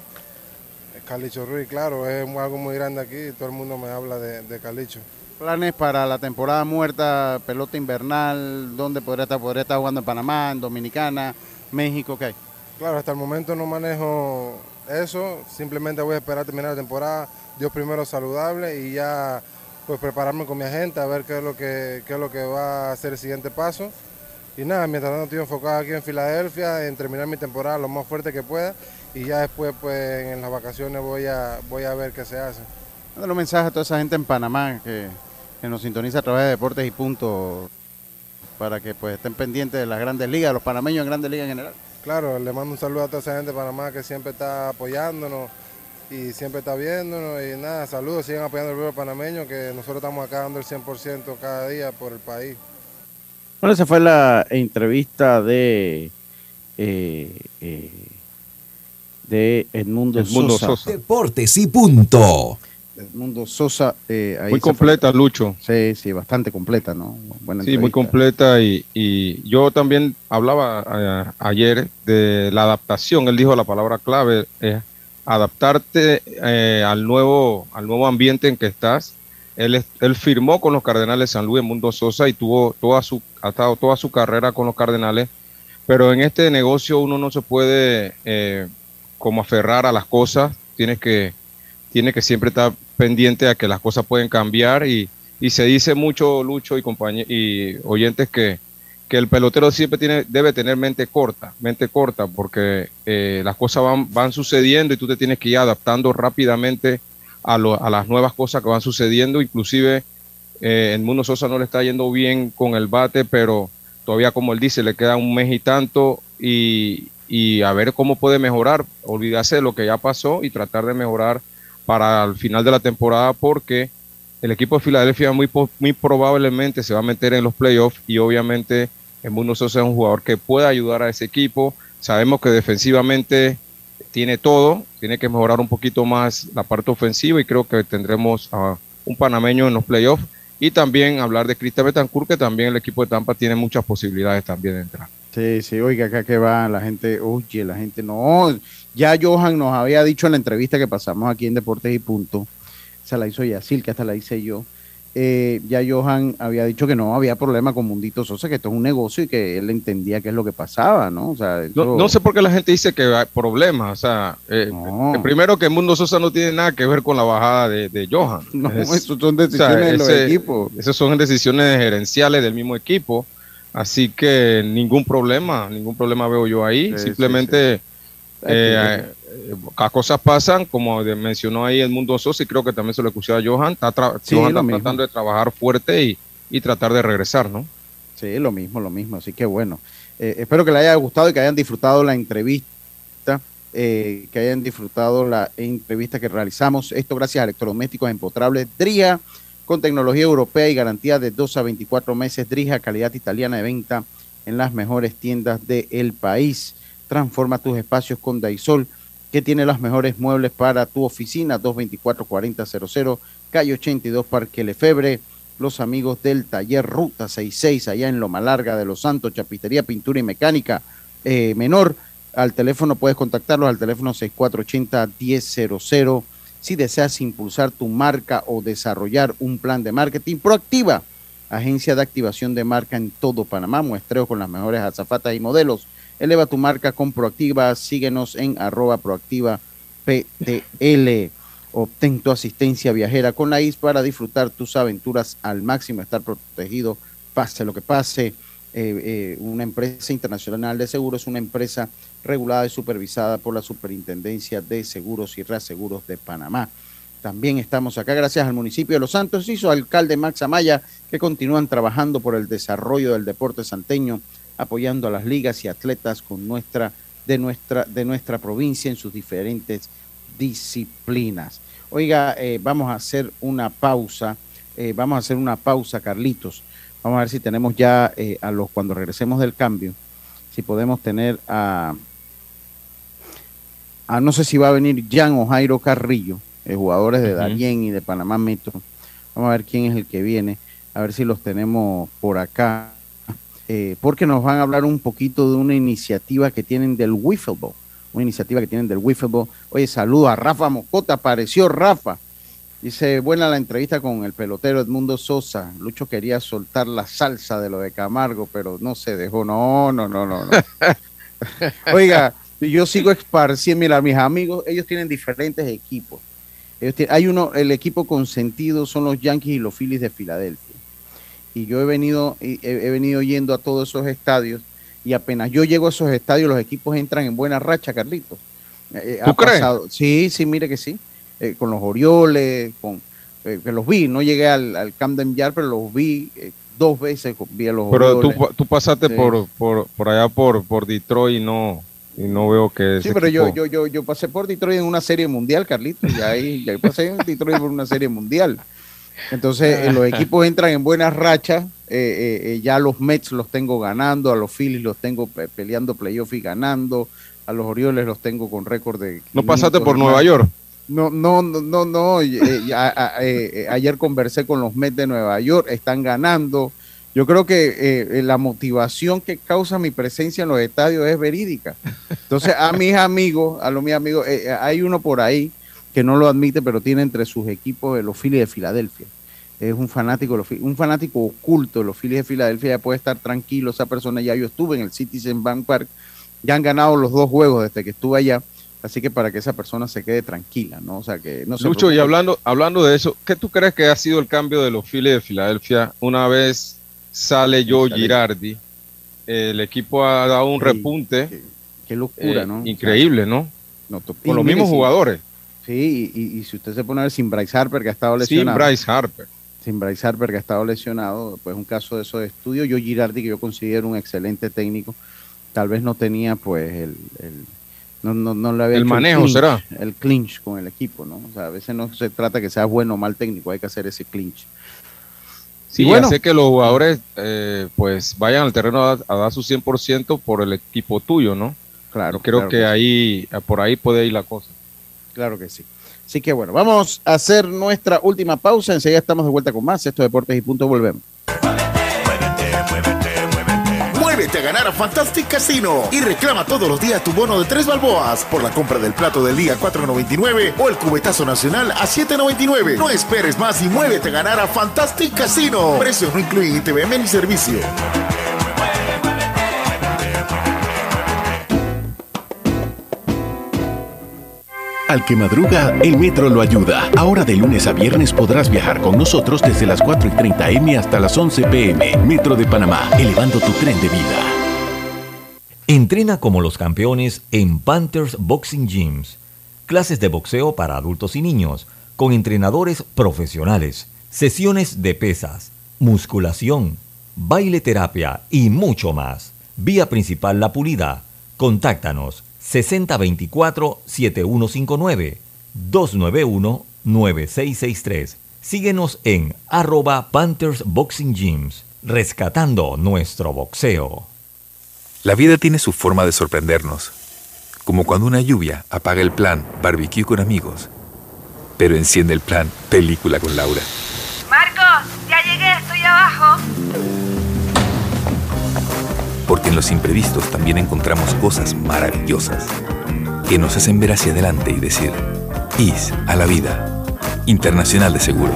Calicho Ruiz, claro, es algo muy grande aquí, todo el mundo me habla de, de Calicho. Planes para la temporada muerta, pelota invernal, ¿dónde podría estar? ¿Podría estar jugando en Panamá, en Dominicana, México? ¿Qué hay? Claro, hasta el momento no manejo eso, simplemente voy a esperar terminar la temporada, Dios primero saludable y ya pues prepararme con mi agente a ver qué es lo que, qué es lo que va a ser el siguiente paso. Y nada, mientras tanto estoy enfocado aquí en Filadelfia, en terminar mi temporada lo más fuerte que pueda y ya después pues en las vacaciones voy a, voy a ver qué se hace. Mándale un mensaje a toda esa gente en Panamá que, que nos sintoniza a través de Deportes y Punto para que pues estén pendientes de las grandes ligas, los panameños en grandes ligas en general. Claro, le mando un saludo a toda esa gente de Panamá que siempre está apoyándonos y siempre está viéndonos y nada, saludos, sigan apoyando el pueblo panameño que nosotros estamos acá dando el 100% cada día por el país. Bueno, esa fue la entrevista de eh, eh, de Edmundo, Edmundo Sosa. Sosa. Deportes y punto. Edmundo Sosa. eh, ahí Muy fue. completa, Lucho. Sí, sí, bastante completa, ¿no? Buena Sí, muy completa y, y yo también hablaba eh, ayer de la adaptación. Él dijo la palabra clave, es adaptarte eh, al nuevo al nuevo ambiente en que estás. Él, él firmó con los Cardenales de San Luis, Mundo Sosa, y tuvo toda su, ha estado toda su carrera con los Cardenales. Pero en este negocio uno no se puede eh, como aferrar a las cosas. Tienes que, tiene que siempre estar pendiente a que las cosas pueden cambiar y, y se dice mucho, Lucho y, compañe- y oyentes, que, que el pelotero siempre tiene, debe tener mente corta, mente corta, porque eh, las cosas van, van sucediendo y tú te tienes que ir adaptando rápidamente a, lo- a las nuevas cosas que van sucediendo, inclusive eh, el Mundo Sosa no le está yendo bien con el bate, pero todavía como él dice, le queda un mes y tanto y, y a ver cómo puede mejorar, olvidarse de lo que ya pasó y tratar de mejorar para el final de la temporada porque el equipo de Filadelfia muy, muy probablemente se va a meter en los playoffs y obviamente Mundo Sosa es un jugador que puede ayudar a ese equipo. Sabemos que defensivamente tiene todo, tiene que mejorar un poquito más la parte ofensiva y creo que tendremos a un panameño en los playoffs y también hablar de Cristian Betancourt que también el equipo de Tampa tiene muchas posibilidades también de entrar. Sí, sí, oiga, acá que va la gente, oye, la gente no, ya Johan nos había dicho en la entrevista que pasamos aquí en Deportes y Punto, se la hizo Yacil, que hasta la hice yo, eh, ya Johan había dicho que no había problema con Mundito Sosa, que esto es un negocio y que él entendía qué es lo que pasaba, ¿no? O sea, No, sé por qué la gente dice que hay problemas. O sea, eh, eh, primero que Mundo Sosa no tiene nada que ver con la bajada de, de Johan. No, Es- eso son decisiones de los equipos. Esas son decisiones gerenciales del mismo equipo. Así que ningún problema, ningún problema veo yo ahí. Sí, Simplemente sí, sí. Eh, las cosas pasan, como mencionó ahí el Mundo Sosa, y creo que también se lo escuché a Johan. Está, Sí, Johan está tratando de trabajar fuerte y, y tratar de regresar, ¿no? Sí, lo mismo, lo mismo. Así que bueno, eh, espero que les haya gustado y que hayan disfrutado la entrevista, eh, que hayan disfrutado la entrevista que realizamos. Esto gracias a Electrodomésticos Empotrables Drija, con tecnología europea y garantía de 2 a 24 meses. Drija, calidad italiana de venta en las mejores tiendas del país. Transforma tus espacios con Daisol, que tiene los mejores muebles para tu oficina. 224-4000, calle 82, Parque Lefebre los amigos del taller Ruta 66 allá en Loma Larga de Los Santos, Chapistería, Pintura y Mecánica eh, Menor. Al teléfono puedes contactarlos al teléfono 6480-1000 si deseas impulsar tu marca o desarrollar un plan de marketing proactiva. Agencia de activación de marca en todo Panamá, muestreo con las mejores azafatas y modelos. Eleva tu marca con Proactiva, síguenos en arroba proactiva PTL. Obtén tu asistencia viajera con la IS para disfrutar tus aventuras al máximo, estar protegido, pase lo que pase. Eh, eh, una empresa internacional de seguros, una empresa regulada y supervisada por la Superintendencia de Seguros y Reaseguros de Panamá. También estamos acá gracias al municipio de Los Santos y su alcalde Max Amaya, que continúan trabajando por el desarrollo del deporte santeño, apoyando a las ligas y atletas con nuestra, de, nuestra, de nuestra provincia en sus diferentes disciplinas. Oiga, eh, vamos a hacer una pausa, eh, vamos a hacer una pausa, Carlitos. Vamos a ver si tenemos ya eh, a los, cuando regresemos del cambio, si podemos tener a, a no sé si va a venir Jan o Jairo Carrillo, jugadores de Ujú. Darién y de Panamá Metro. Vamos a ver quién es el que viene, a ver si los tenemos por acá, eh, porque nos van a hablar un poquito de una iniciativa que tienen del Wiffle Ball, una iniciativa que tienen del Wiffle Ball. Oye, saludo a Rafa Moscota, apareció Rafa. Dice, buena la entrevista con el pelotero Edmundo Sosa. Lucho quería soltar la salsa de lo de Camargo, pero no se dejó. No, no, no, no, no. Oiga, yo sigo esparciendo, mira, mis amigos, ellos tienen diferentes equipos. Ellos tienen- hay uno, el equipo consentido son los Yankees y los Phillies de Filadelfia. Y yo he venido, he, he venido yendo a todos esos estadios y apenas yo llego a esos estadios, los equipos entran en buena racha, Carlitos. Eh, ¿Tú ha crees? pasado- Sí, sí, mire que sí. Eh, con los Orioles, con eh, que los vi, no llegué al, al Camden Yard, pero los vi eh, dos veces, vi a los Pero tú, Orioles. pa- tú pasaste Sí. por, por, por allá por, por Detroit y no, y no veo que Sí, pero yo, equipo- yo, yo, yo pasé por Detroit en una serie mundial, Carlitos, y ahí, ya pasé en Detroit por una serie mundial. Entonces, eh, los equipos entran en buenas rachas, eh, eh, eh, ya los Mets los tengo ganando, a los Phillies los tengo pe- peleando playoff y ganando, a los Orioles los tengo con récord de... ¿No pasaste 500 por Nueva más. York? No, no, no, no, no. eh, ya, a- eh, eh, ayer conversé con los Mets de Nueva York, están ganando. Yo creo que eh, la motivación que causa mi presencia en los estadios es verídica. Entonces, a mis amigos, a los mis amigos, eh, hay uno por ahí que no lo admite, pero tiene entre sus equipos los Phillies de Filadelfia. Es un fanático, un fanático oculto de los Phillies de Filadelfia, ya puede estar tranquilo, esa persona ya yo estuve en el Citizen Bank Park, ya han ganado los dos juegos desde que estuve allá, así que para que esa persona se quede tranquila, ¿no? O sea que no se Lucho, y hablando, hablando de eso, ¿qué tú crees que ha sido el cambio de los Phillies de Filadelfia una vez sale Joe Sale. Girardi? El equipo ha dado un Sí, repunte Qué locura, eh, ¿no? increíble, ¿no? Con los mismos jugadores. Sí, y, y- si usted se pone a ver sin Bryce Harper, que ha estado Sin lesionado. Bryce Harper. Sin Bryce Harper, que ha estado lesionado, pues un caso de eso de estudio. Yo Girardi, que yo considero un excelente técnico, tal vez no tenía pues el... el- no, no, no le había El manejo, clinch, ¿será? El clinch con el equipo, ¿no? O sea, a veces no se trata que sea bueno o mal técnico, hay que hacer ese clinch. Sí, Y bueno. hace que los jugadores eh, pues vayan al terreno a, a dar su 100% por el equipo tuyo, ¿no? Claro. Yo creo claro que sí. ahí, por ahí puede ir la cosa. Claro que sí. Así que bueno, vamos a hacer nuestra última pausa. Enseguida estamos de vuelta con más. Esto es Deportes y Punto. Volvemos. Muévete a ganar a Fantastic Casino y reclama todos los días tu bono de tres balboas por la compra del plato del día 4.99 o el cubetazo nacional a 7.99. No esperes más y muévete a ganar a Fantastic Casino. Precios no incluyen ITVM ni servicio. Al que madruga, el metro lo ayuda. Ahora de lunes a viernes podrás viajar con nosotros desde las 4 y 30 M hasta las 11 PM. Metro de Panamá, elevando tu tren de vida. Entrena como los campeones en Panthers Boxing Gyms. Clases de boxeo para adultos y niños, con entrenadores profesionales, sesiones de pesas, musculación, baile terapia y mucho más. Vía principal La Pulida. Contáctanos 6024-7159 291-9663. Síguenos en arroba Panthers Boxing Gyms, rescatando nuestro boxeo. La vida tiene su forma de sorprendernos, como cuando una lluvia apaga el plan barbecue con amigos, pero enciende el plan película con Laura. Porque en los imprevistos también encontramos cosas maravillosas que nos hacen ver hacia adelante y decir, IS a la vida. Internacional de Seguros.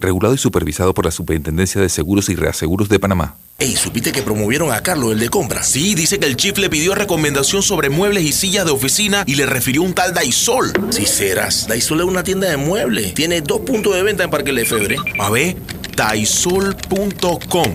Regulado y supervisado por la Superintendencia de Seguros y Reaseguros de Panamá. Ey, ¿supiste que promovieron a Carlos, el de compra? Sí, dice que el chief le pidió recomendación sobre muebles y sillas de oficina y le refirió un tal Daisol. Si serás, Daisol es una tienda de muebles. Tiene dos puntos de venta en Parque Lefebvre. A ver, daisol.com.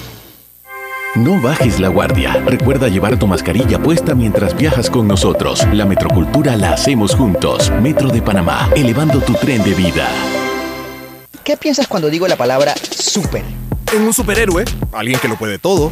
No bajes la guardia. Recuerda llevar tu mascarilla puesta mientras viajas con nosotros. La metrocultura la hacemos juntos. Metro de Panamá, elevando tu tren de vida. ¿Qué piensas cuando digo la palabra super? En un superhéroe, alguien que lo puede todo.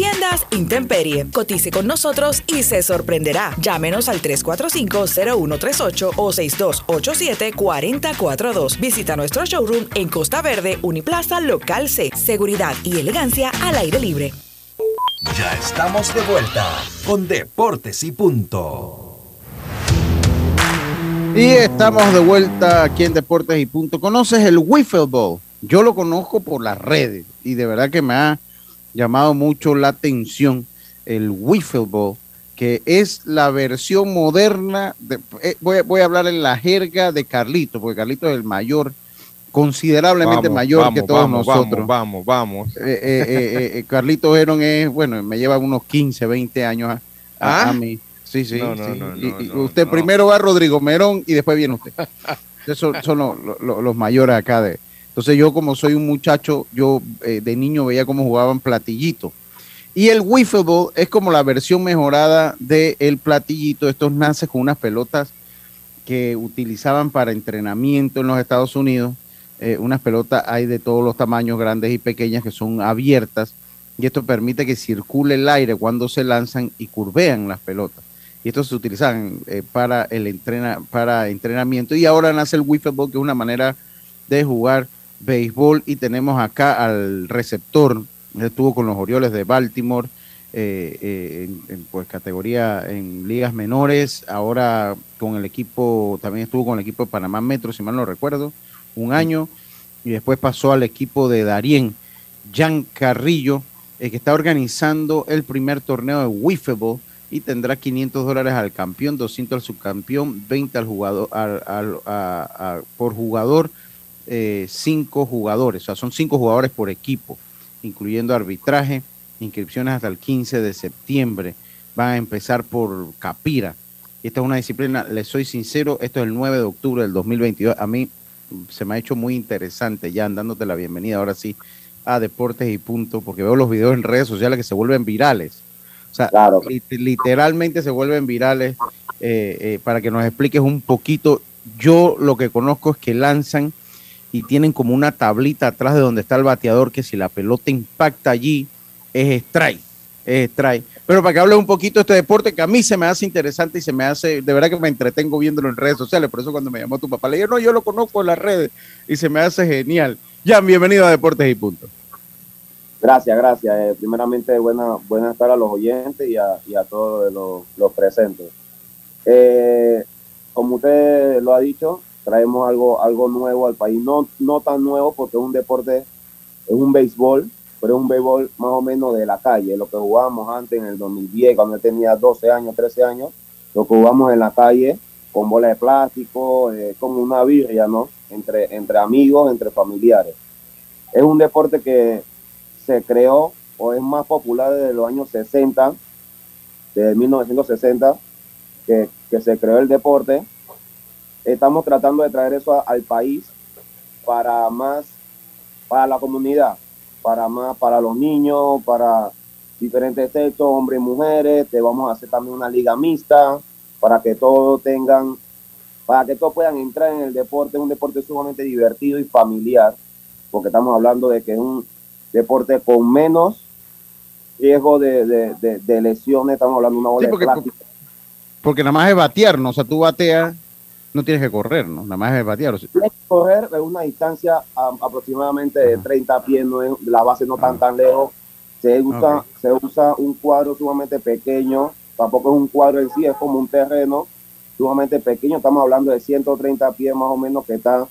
Tiendas Intemperie. Cotice con nosotros y se sorprenderá. Llámenos al 345-0138 o 6287-4042. Visita nuestro showroom en Costa Verde, Uniplaza, Local C. Seguridad y elegancia al aire libre. Ya estamos de vuelta con Deportes y Punto. Y estamos de vuelta aquí en Deportes y Punto. ¿Conoces el Wiffle Ball? Yo lo conozco por las redes y de verdad que me ha llamado mucho la atención el Wiffle Ball, que es la versión moderna. De, eh, voy, a- voy a hablar en la jerga de Carlito, porque Carlito es el mayor, considerablemente Vamos, mayor vamos, que todos vamos, nosotros. Vamos, vamos. Eh, eh, eh, Carlito Heron es, bueno, me lleva unos 15, 20 años a, a- ¿Ah? a mí. Sí, sí. No, no, sí. no, Y- no, y no, usted primero va a Rodrigo Merón y después viene usted. Esos son, son los, los- los mayores acá de. Entonces yo como soy un muchacho, yo eh, de niño veía cómo jugaban platillito. Y el wiffle ball es como la versión mejorada del platillito. Estos nace con unas pelotas que utilizaban para entrenamiento en los Estados Unidos. Eh, unas pelotas hay de todos los tamaños, grandes y pequeñas, que son abiertas. Y esto permite que circule el aire cuando se lanzan y curvean las pelotas. Y estos se utilizan eh, para el entrena, para entrenamiento. Y ahora nace el wiffle ball, que es una manera de jugar béisbol. Y tenemos acá al receptor. Estuvo con los Orioles de Baltimore, eh, eh, en, pues categoría en ligas menores, ahora con el equipo, también estuvo con el equipo de Panamá Metro, si mal no recuerdo, un año, y después pasó al equipo de Darien, Jan Carrillo, que está organizando el primer torneo de Wiffable y tendrá 500 dólares al campeón, 200 al subcampeón, 20 al jugador, por jugador, 5 eh, jugadores, o sea, son 5 jugadores por equipo, incluyendo arbitraje, inscripciones hasta el 15 de septiembre. Van a empezar por Capira. Esta es una disciplina, les soy sincero, esto es el 9 de octubre del 2022. A mí se me ha hecho muy interesante ya dándote la bienvenida ahora sí a Deportes y Punto, porque veo los videos en redes sociales que se vuelven virales o sea, literalmente se vuelven virales. Eh, eh, para que nos expliques un poquito, yo lo que conozco es que lanzan y tienen como una tablita atrás de donde está el bateador que si la pelota impacta allí es strike, es strike. Pero para que hable un poquito de este deporte que a mí se me hace interesante y se me hace, de verdad que me entretengo viéndolo en redes sociales, por eso cuando me llamó tu papá le dije, no, yo lo conozco en las redes y se me hace genial. Ya, bienvenido a Deportes y Punto. Gracias, gracias. Eh, primeramente, buena, buenas tardes a los oyentes y a, y a todos los, los presentes. Eh, como usted lo ha dicho, traemos algo, algo nuevo al país. No, no tan nuevo porque es un deporte, es un béisbol, pero es un béisbol más o menos de la calle. Lo que jugábamos antes en el 2010, cuando yo tenía 12 años, 13 años, lo que jugamos en la calle con bola de plástico, eh, como una birria, ¿no? Entre, entre amigos, entre familiares. Es un deporte que se creó o es más popular desde los años 60, desde 1960, que, que se creó el deporte. Estamos tratando de traer eso al país para más, para la comunidad, para más, para los niños, para diferentes sexos, hombres y mujeres. Te vamos a hacer también una liga mixta para que todos tengan, para que todos puedan entrar en el deporte. Es un deporte sumamente divertido y familiar, porque estamos hablando de que es un deporte con menos riesgo de, de, lesiones, estamos hablando de una bola porque, de porque nada más es batear, ¿no? O sea, tú bateas, no tienes que correr, ¿no? Nada más es batear. Tienes que correr en una distancia aproximadamente de 30 pies, no es, la base no tan tan lejos. Se usa, se usa un cuadro sumamente pequeño, tampoco es un cuadro en sí, es como un terreno sumamente pequeño, estamos hablando de 130 pies más o menos que está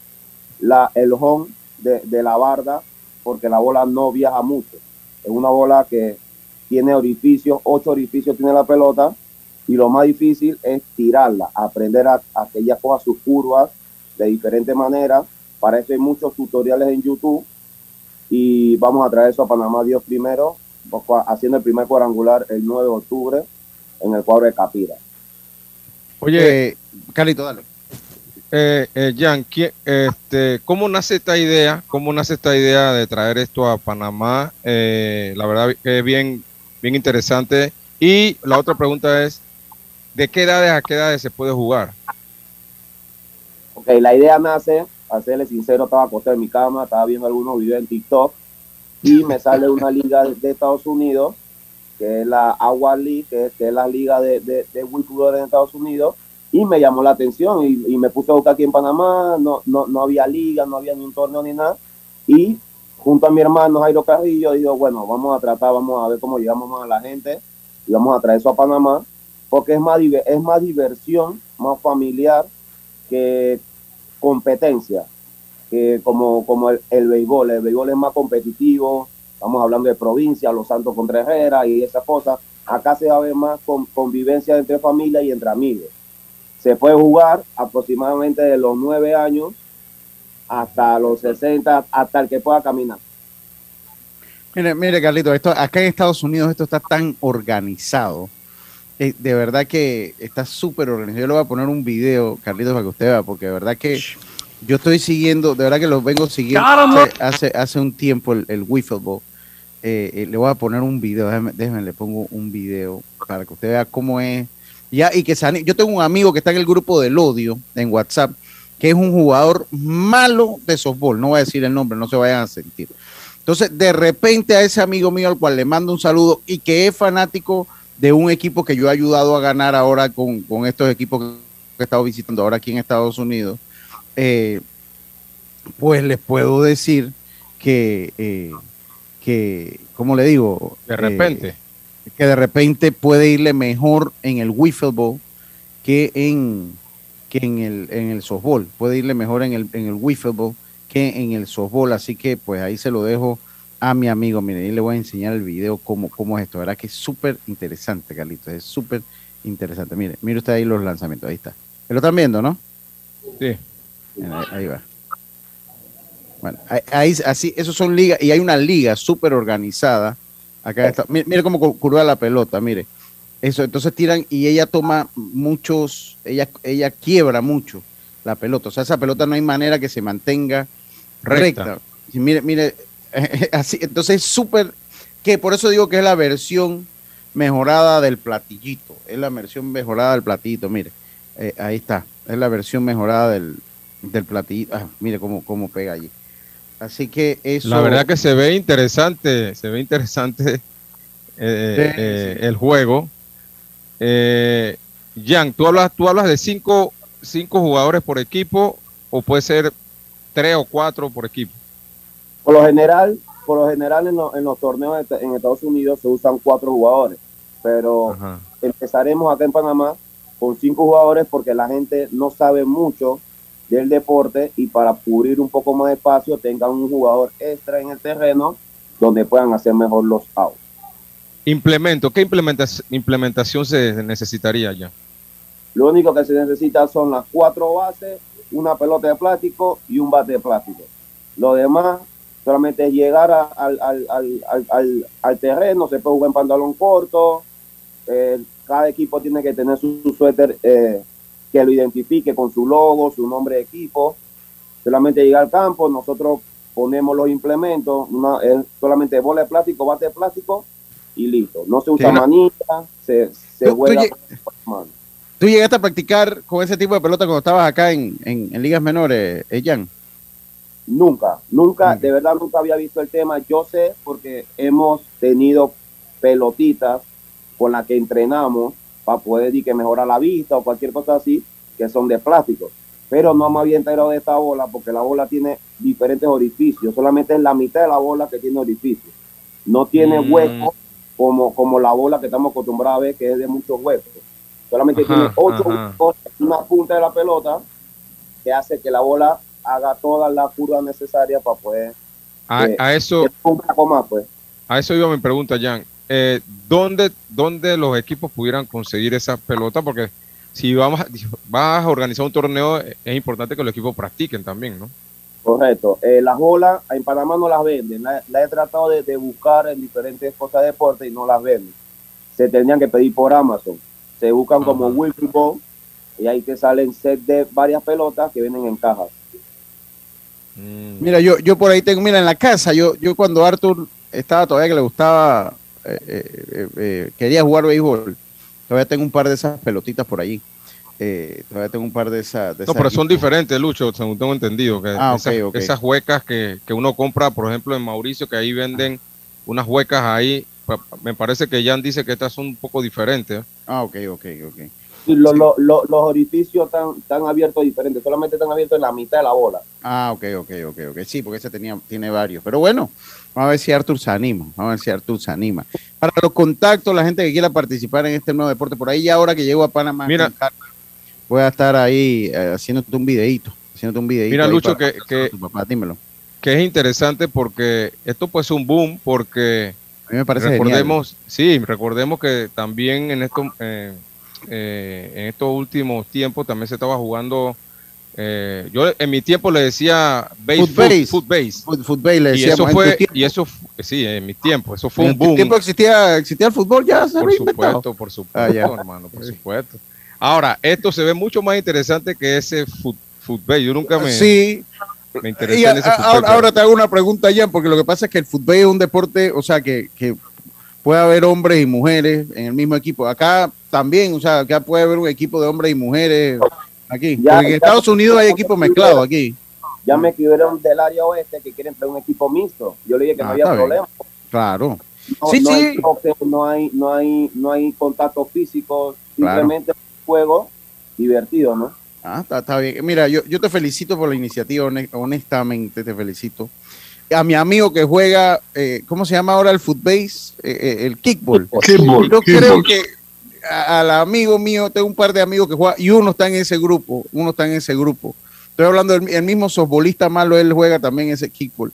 la, el home de, de la barda porque la bola no viaja mucho. Es una bola que tiene orificios, ocho orificios tiene la pelota y lo más difícil es tirarla, aprender a, que ella coja sus curvas de diferentes maneras. Para eso hay muchos tutoriales en YouTube y vamos a traer eso a Panamá Dios primero, haciendo el primer cuadrangular el 9 de octubre en el cuadro de Capira. Oye, Carlito, dale eh, eh, Jan, este, ¿cómo nace esta idea? ¿Cómo nace esta idea de traer esto a Panamá? Eh, la verdad que es bien, bien interesante. Y la otra pregunta es, ¿de qué edades a qué edades se puede jugar? Ok, la idea nace, a serle sincero, estaba acostado en mi cama, estaba viendo algunos videos en TikTok y me sale una liga de Estados Unidos, que es la Agua League, que es, la liga de, de, de en Estados Unidos, y me llamó la atención y, me puse a buscar aquí en Panamá, no, no, no había liga, no había ni un torneo ni nada, y junto a mi hermano Jairo Carrillo, digo, bueno, vamos a tratar, vamos a ver cómo llegamos más a la gente, y vamos a traer eso a Panamá, porque es más, es más diversión, más familiar que competencia, que como, como el, el béisbol, el béisbol es más competitivo, estamos hablando de provincia, Los Santos contra Herrera y esas cosas, acá se va a ver más con, convivencia entre familia y entre amigos se puede jugar aproximadamente de los 9 años hasta los 60, hasta el que pueda caminar. Mire, mire, Carlito, esto, acá en Estados Unidos esto está tan organizado. Eh, de verdad que está súper organizado. Yo le voy a poner un video, Carlitos, para que usted vea, porque de verdad que yo estoy siguiendo, de verdad que los vengo siguiendo hace, hace un tiempo el, el Wiffle eh, eh, le voy a poner un video, déjenme, déjenme, le pongo un video para que usted vea cómo es. Ya, y que yo tengo un amigo que está en el grupo del odio en WhatsApp, que es un jugador malo de softball, no voy a decir el nombre, no se vayan a sentir. Entonces, de repente a ese amigo mío al cual le mando un saludo y que es fanático de un equipo que yo he ayudado a ganar ahora con, estos equipos que he estado visitando ahora aquí en Estados Unidos, eh, pues les puedo decir que, eh, que, ¿cómo le digo? De repente. Eh, que de repente puede irle mejor en el wiffle ball que en, que en el, en el softball. Puede irle mejor en el, en el wiffle ball que en el softball. Así que pues ahí se lo dejo a mi amigo. Mire, y le voy a enseñar el video cómo, cómo es esto. Verá que es súper interesante, Carlitos. Es súper interesante. Mire, mire usted ahí los lanzamientos. Ahí está. ¿Lo están viendo, no? Sí. Ahí, ahí va. Bueno, ahí, ahí- así, esos son ligas, y hay una liga súper organizada. Acá está, mire, mire cómo cu- curva la pelota, mire. Eso, entonces tiran y ella toma muchos, ella, ella quiebra mucho la pelota. O sea, esa pelota no hay manera que se mantenga Recta. mire, mire, así, entonces es súper, que por eso digo que es la versión mejorada del platillito. Es la versión mejorada del platillito, mire. Eh, ahí está. Es la versión mejorada del, del platillito. Ah, mire cómo, cómo pega allí. Así que eso. La verdad que se ve interesante, se ve interesante eh, eh, el juego. Eh, Jan, ¿tú hablas, tú hablas de cinco, cinco jugadores por equipo o puede ser tres o cuatro por equipo. Por lo general, por lo general en, lo- en los torneos en Estados Unidos se usan cuatro jugadores, pero empezaremos acá en Panamá con cinco jugadores porque la gente no sabe mucho del deporte y para cubrir un poco más de espacio tengan un jugador extra en el terreno donde puedan hacer mejor los outs. Implemento, ¿qué implementación se necesitaría ya? Lo único que se necesita son las cuatro bases, una pelota de plástico y un bate de plástico. Lo demás solamente es llegar a- al, al- al- al- terreno, se puede jugar en pantalón corto, eh, cada equipo tiene que tener su, su suéter eh, que lo identifique con su logo, su nombre de equipo. Solamente llegar al campo, nosotros ponemos los implementos, una, es solamente bola de plástico, bate de plástico y listo. No se usa Sí, no. manilla, se, se Tú- juega con manos. ¿Tú llegaste a practicar con ese tipo de pelota cuando estabas acá en, en- en ligas menores, eh, Jan? Nunca, nunca, de verdad nunca había visto el tema. Yo sé porque hemos tenido pelotitas con las que entrenamos para poder decir que mejora la vista o cualquier cosa así, que son de plástico. Pero no me había enterado de esta bola porque la bola tiene diferentes orificios. Solamente es la mitad de la bola que tiene orificios. No tiene Mm. huecos como, como la bola que estamos acostumbrados a ver, que es de muchos huecos. Solamente Ajá, tiene ocho huecos en una punta de la pelota que hace que la bola haga toda la curva necesaria para poder A, eh, a eso, pues. a eso iba mi pregunta, Jan. Eh, ¿dónde, ¿Dónde los equipos pudieran conseguir esa pelota? Porque si vamos a, vas a organizar un torneo, eh, es importante que los equipos practiquen también, ¿no? Correcto. Eh, las bolas en Panamá no las venden. La, la he tratado de, de buscar en diferentes cosas de deporte y no las venden. Se tendrían que pedir por Amazon. Se buscan como Wiffle Ball y ahí te salen set de varias pelotas que vienen en cajas. Mira, yo, yo por ahí tengo, mira, en la casa, yo, yo cuando Arthur estaba todavía que le gustaba, eh, eh, eh, quería jugar béisbol, todavía tengo un par de esas pelotitas por allí. Todavía tengo un par de esas. de No, esas pero son equipos. diferentes, Lucho, según tengo entendido. Que Ah, esas, esas huecas que, que uno compra, por ejemplo, en Mauricio, que ahí venden unas huecas ahí. Me parece que Jan dice que estas son un poco diferentes. Ah, ok, ok, ok. Y lo- lo- lo- los orificios están, están abiertos diferentes. Solamente están abiertos en la mitad de la bola. Ah, ok, ok, ok, ok. Sí, porque ese tenía, tiene varios. Pero bueno, vamos a ver si Arthur se anima. Vamos a ver si Arthur se anima. Para los contactos, la gente que quiera participar en este nuevo deporte, por ahí ya ahora que llego a Panamá, Mira. voy a estar ahí eh, haciéndote un videíto. Haciéndote un videíto. Mira, Lucho, para- que, que, papá, dímelo. que es interesante porque esto pues es un boom porque A mí me parece recordemos, sí, recordemos que también en estos eh, eh, en estos últimos tiempos también se estaba jugando eh, yo en mi tiempo le decía base, Foot base. foot, base. Foot- foot base le y eso en fue y eso sí en mi tiempo eso fue En un boom tiempo existía, existía el fútbol ya se por inventado. supuesto por supuesto Ah, ya. hermano por supuesto ahora esto se ve mucho más interesante que ese foot, foot base. yo nunca me Sí. me interesé Y en ese ahora, ahora te hago una pregunta ya, porque lo que pasa es que el fútbol es un deporte, o sea, que, que puede haber hombres y mujeres en el mismo equipo. Acá también, o sea, acá puede haber un equipo de hombres y mujeres aquí. Ya- Porque en ya- Estados Unidos hay equipos mezclados aquí. Ya me escribieron del área oeste que quieren traer un equipo mixto. Yo le dije que Ah, no había está bien. problema. Claro. No, Sí, no sí. hay toque, no hay, no hay, no hay contacto físico, simplemente juego divertido, ¿no? Ah, está, está bien. Mira, yo, yo te felicito por la iniciativa, hone- honestamente te felicito. A mi amigo que juega, eh, ¿cómo se llama ahora el footbase? Eh, eh, el kickball. Kickball, Yo kickball. creo que a- al amigo mío, tengo un par de amigos que juegan y uno está en ese grupo, uno está en ese grupo. Estoy hablando del el mismo softbolista malo, él juega también ese kickball,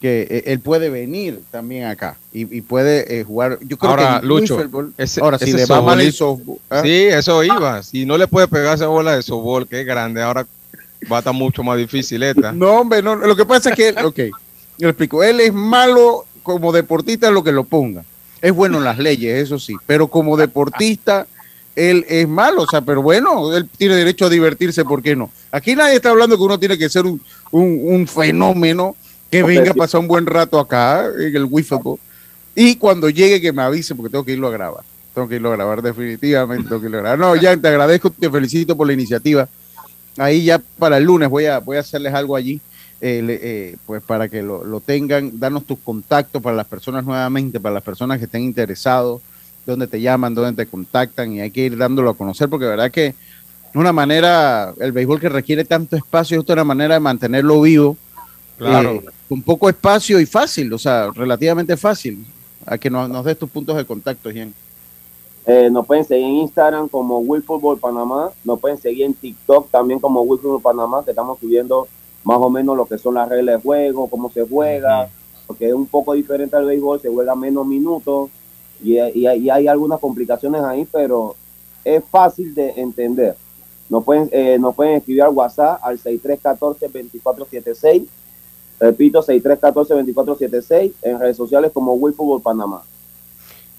que eh, él puede venir también acá y, y puede eh, jugar. Yo creo Ahora, que Lucho, wiffle ese- ahora si ese le va mal el softball, ¿ah? Sí, eso iba. Si no le puede pegar esa bola de softball, que es grande, ahora va a estar mucho más difícil esta. No, hombre, no, lo que pasa es que, ok, yo le explico, él es malo como deportista lo que lo ponga. Es bueno en las leyes, eso sí, pero como deportista, él es malo, o sea, pero bueno, él tiene derecho a divertirse, ¿por qué no? Aquí nadie está hablando que uno tiene que ser un, un- un fenómeno que venga a pasar un buen rato acá en el wifi y cuando llegue que me avise porque tengo que irlo a grabar. Tengo que irlo a grabar definitivamente, tengo que irlo a grabar. No, ya te agradezco, te felicito por la iniciativa ahí ya para el lunes voy a, voy a hacerles algo allí, eh, le- eh, pues para que lo, lo tengan, danos tus contactos para las personas nuevamente, para las personas que estén interesados, dónde te llaman, dónde te contactan y hay que ir dándolo a conocer porque de verdad que es una manera, el béisbol que requiere tanto espacio es una manera de mantenerlo vivo, Claro. eh, con poco espacio y fácil, o sea, relativamente fácil, a que nos, nos des tus puntos de contacto, Gian. Eh, nos pueden seguir en Instagram como WillFootball Panamá. Nos pueden seguir en TikTok también como WillFootball Panamá, que estamos subiendo más o menos lo que son las reglas de juego, cómo se juega, porque es un poco diferente al béisbol, se juega menos minutos y, y hay- y hay algunas complicaciones ahí, pero es fácil de entender. Nos pueden, eh, nos pueden escribir al WhatsApp al 6314-2476. Repito, 6314-2476 en redes sociales como WillFootball Panamá.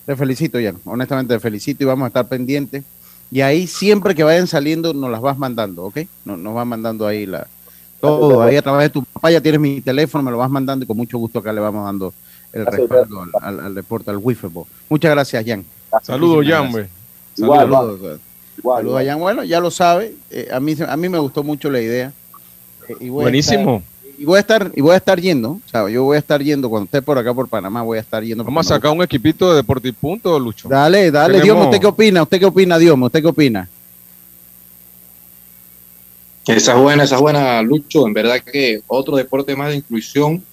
Te felicito, Jan. Honestamente, te felicito y vamos a estar pendientes. Y ahí, siempre que vayan saliendo, nos las vas mandando, ¿ok? Nos, nos vas mandando ahí la, todo. Ahí a través de tu papá ya tienes mi teléfono, me lo vas mandando y con mucho gusto acá le vamos dando el Gracias, respaldo al, al- al deporte, al Wifebo. Muchas gracias, Jan. Saludos, Jan, güey. Igual, Saludos, igual. Saludos a Jan. Bueno, ya lo sabe. eh, a, mí, se- a mí me gustó mucho la idea. Eh, y voy a Buenísimo. estar- y voy a estar y voy a estar yendo, o sea, yo voy a estar yendo cuando esté por acá por Panamá, voy a estar yendo. Vamos a sacar un equipito de Deportipunto, Lucho. Dale, dale, Tenemos- Dios, ¿usted qué opina? ¿Usted qué opina, Dios? ¿Usted qué opina? Esa es buena, esa es buena, Lucho. En verdad que otro deporte más de inclusión.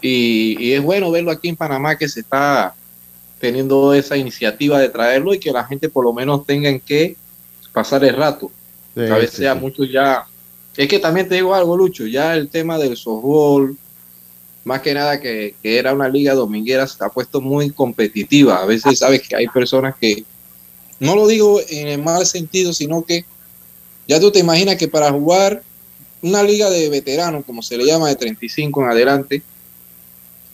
Y, y es bueno verlo aquí en Panamá que se está teniendo esa iniciativa de traerlo y que la gente por lo menos tengan que pasar el rato. Sí, a veces sí. muchos ya. Es que también te digo algo, Lucho. Ya el tema del softball, más que nada que, que era una liga dominguera, se ha puesto muy competitiva. A veces sabes que hay personas que, no lo digo en el mal sentido, sino que ya tú te imaginas que para jugar una liga de veteranos, como se le llama, de 35 en adelante,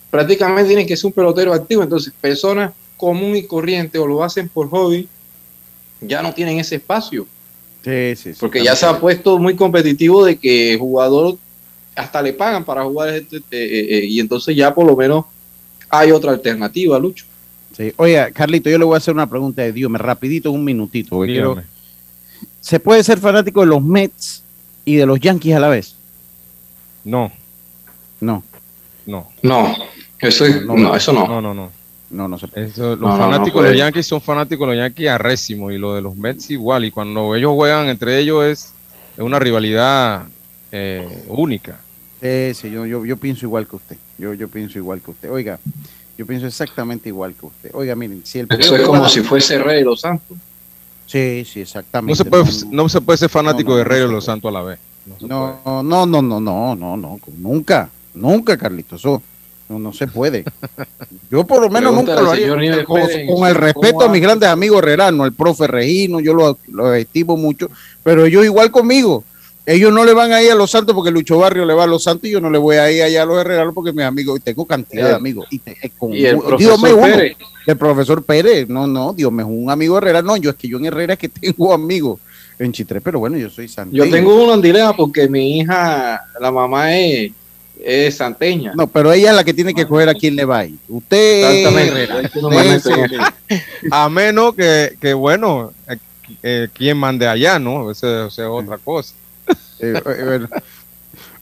prácticamente tienen que ser un pelotero activo. Entonces, personas común y corriente o lo hacen por hobby, ya no tienen ese espacio. Sí, sí, sí. Porque ya se ha puesto muy competitivo de que el jugador hasta le pagan para jugar este, eh, eh, y entonces ya por lo menos hay otra alternativa, Lucho. Sí. Oiga, Carlito, yo le voy a hacer una pregunta de Dios, me rapidito, un minutito. porque quiero- ¿Se puede ser fanático de los Mets y de los Yankees a la vez? No, No, no. No, eso, es- no, eso no. No, no, no. no, no se puede. Eso, los No, no, no fanáticos de los. Yankees son fanáticos de los Yankees arrésimo y lo de los Mets igual. Y cuando ellos juegan entre ellos es, es una rivalidad eh, única. Sí, sí, yo, yo, yo pienso igual que usted. Yo, yo pienso igual que usted. Oiga, yo pienso exactamente igual que usted. Oiga, miren, si el Eso es como si fuese Rey de los Santos. Sí, sí, exactamente. No se puede, no se puede ser fanático no, de no Rey se de los Santos a la vez. No. No, no, no, no, no, no, no, nunca, nunca, Carlito, eso no, no se puede. Yo por lo menos nunca lo haría. Con, con el respeto ¿cómo a mis grandes amigos herreranos, el profe Regino, yo lo, lo estimo mucho, pero ellos igual conmigo. Ellos no le van a ir a los santos porque Lucho Barrio le va a los santos y yo no le voy a ir allá a los herreranos porque mis amigos, y tengo cantidad de Eh, amigos. Y, te- eh, con- y el Dios profesor me uno. Pérez. El profesor Pérez, no, no, Dios me un amigo Herrera, no, yo es que yo en Herrera es que tengo amigos en Chitré, pero bueno, yo soy santeño. Yo tengo uno en dilema porque mi hija, la mamá es, es santeña. No, pero ella es la que tiene que coger a quién le va a ir. Usted. Herrera. Es no. A menos que, que bueno, eh, eh, quien mande allá, ¿no? Eso es otra cosa. Eh, eh, bueno.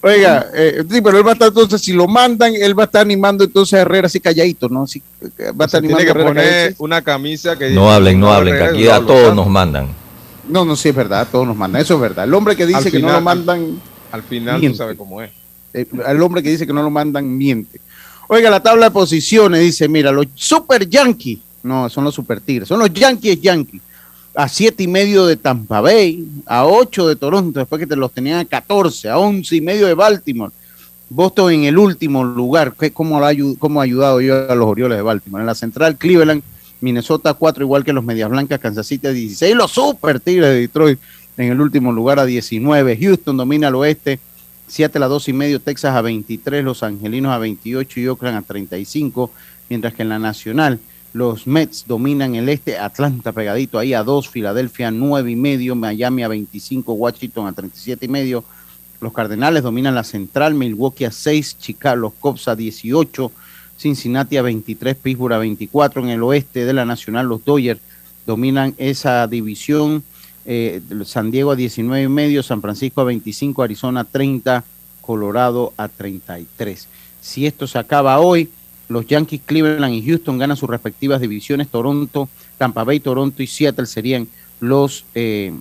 Oiga, eh, sí, pero él va a estar entonces, si lo mandan, él va a estar animando entonces a Herrera así calladito, ¿no? Así, eh, va a estar Se tiene animando que a Herrera poner calladito. una camisa que No hablen, no hablen, que aquí a todos nos mandan. No, no, sí, es verdad, todos nos mandan, eso es verdad. El hombre que dice que no lo mandan, Al final Miente. tú sabes cómo es. el hombre que dice que no lo mandan miente. Oiga, la tabla de posiciones dice, mira, los Super Yankees, no, son los Super Tigres, son los Yankees Yankees, a siete y medio de Tampa Bay, a 8 de Toronto, después que te los tenían a 14, a 11 y medio de Baltimore. Boston en el último lugar, ¿cómo, ha, cómo ha ayudado yo a los Orioles de Baltimore? En la central, Cleveland, Minnesota 4, igual que los Medias Blancas, Kansas City a 16, los Super Tigres de Detroit en el último lugar a 19, Houston domina al oeste, Seattle a 2 y medio, Texas a 23, Los Angelinos a 28 y Oakland a 35, mientras que en la nacional los Mets dominan el este, Atlanta pegadito ahí a 2, Filadelfia a 9 y medio, Miami a 25, Washington a 37 y medio, los Cardenales dominan la central, Milwaukee a 6, Chicago, los Cubs a 18, Cincinnati a 23, Pittsburgh a 24, en el oeste de la nacional los Dodgers dominan esa división, eh, San Diego a 19 y medio, San Francisco a 25, Arizona a 30, Colorado a 33. Si esto se acaba hoy, los Yankees, Cleveland y Houston ganan sus respectivas divisiones. Toronto, Tampa Bay, Toronto y Seattle serían los, eh,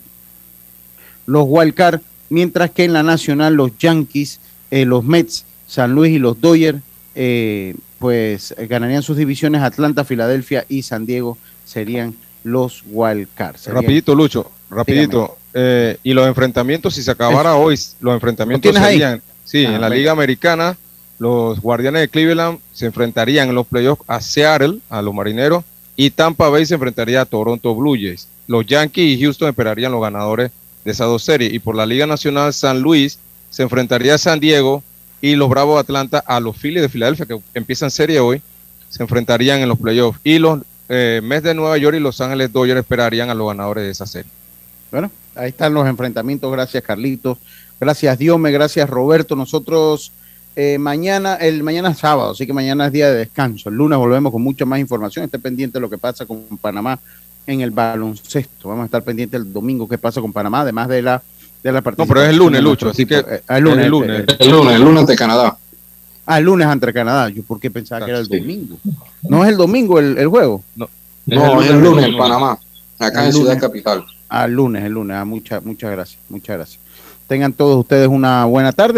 los wildcard, mientras que en la nacional los Yankees, eh, los Mets, San Luis y los Dodgers, eh, pues ganarían sus divisiones. Atlanta, Filadelfia y San Diego serían los wildcards. Rapidito, Lucho, rapidito. y los enfrentamientos, si se acabara hoy, los enfrentamientos serían, sí, ah, en la Liga Americana los Guardianes de Cleveland se enfrentarían en los playoffs a Seattle, a los Marineros, y Tampa Bay se enfrentaría a Toronto Blue Jays. Los Yankees y Houston esperarían los ganadores de esas dos series. Y por la Liga Nacional, San Luis se enfrentaría a San Diego y los Bravos de Atlanta a los Phillies de Filadelfia, que empiezan serie hoy, se enfrentarían en los playoffs. Y los eh, de Nueva York y Los Ángeles Dodgers esperarían a los ganadores de esa serie. Bueno, ahí están los enfrentamientos. Gracias, Carlitos. Gracias, Diome. Gracias, Roberto. Nosotros eh, mañana, el mañana es sábado, así que mañana es día de descanso. El lunes volvemos con mucha más información. Esté pendiente de lo que pasa con Panamá en el baloncesto. Vamos a estar pendiente el domingo qué pasa con Panamá, además de la de la participación. No, pero es el lunes, Lucho, así que eh, el lunes, el lunes, el lunes, el lunes ante Canadá. Ah, el lunes ante Canadá. Yo por qué pensaba que era el domingo. No es el domingo el, el juego. No, no es el lunes en Panamá, acá en Ciudad Capital. Ah, el lunes, el lunes. Ah, muchas, muchas gracias, muchas gracias. Tengan todos ustedes una buena tarde.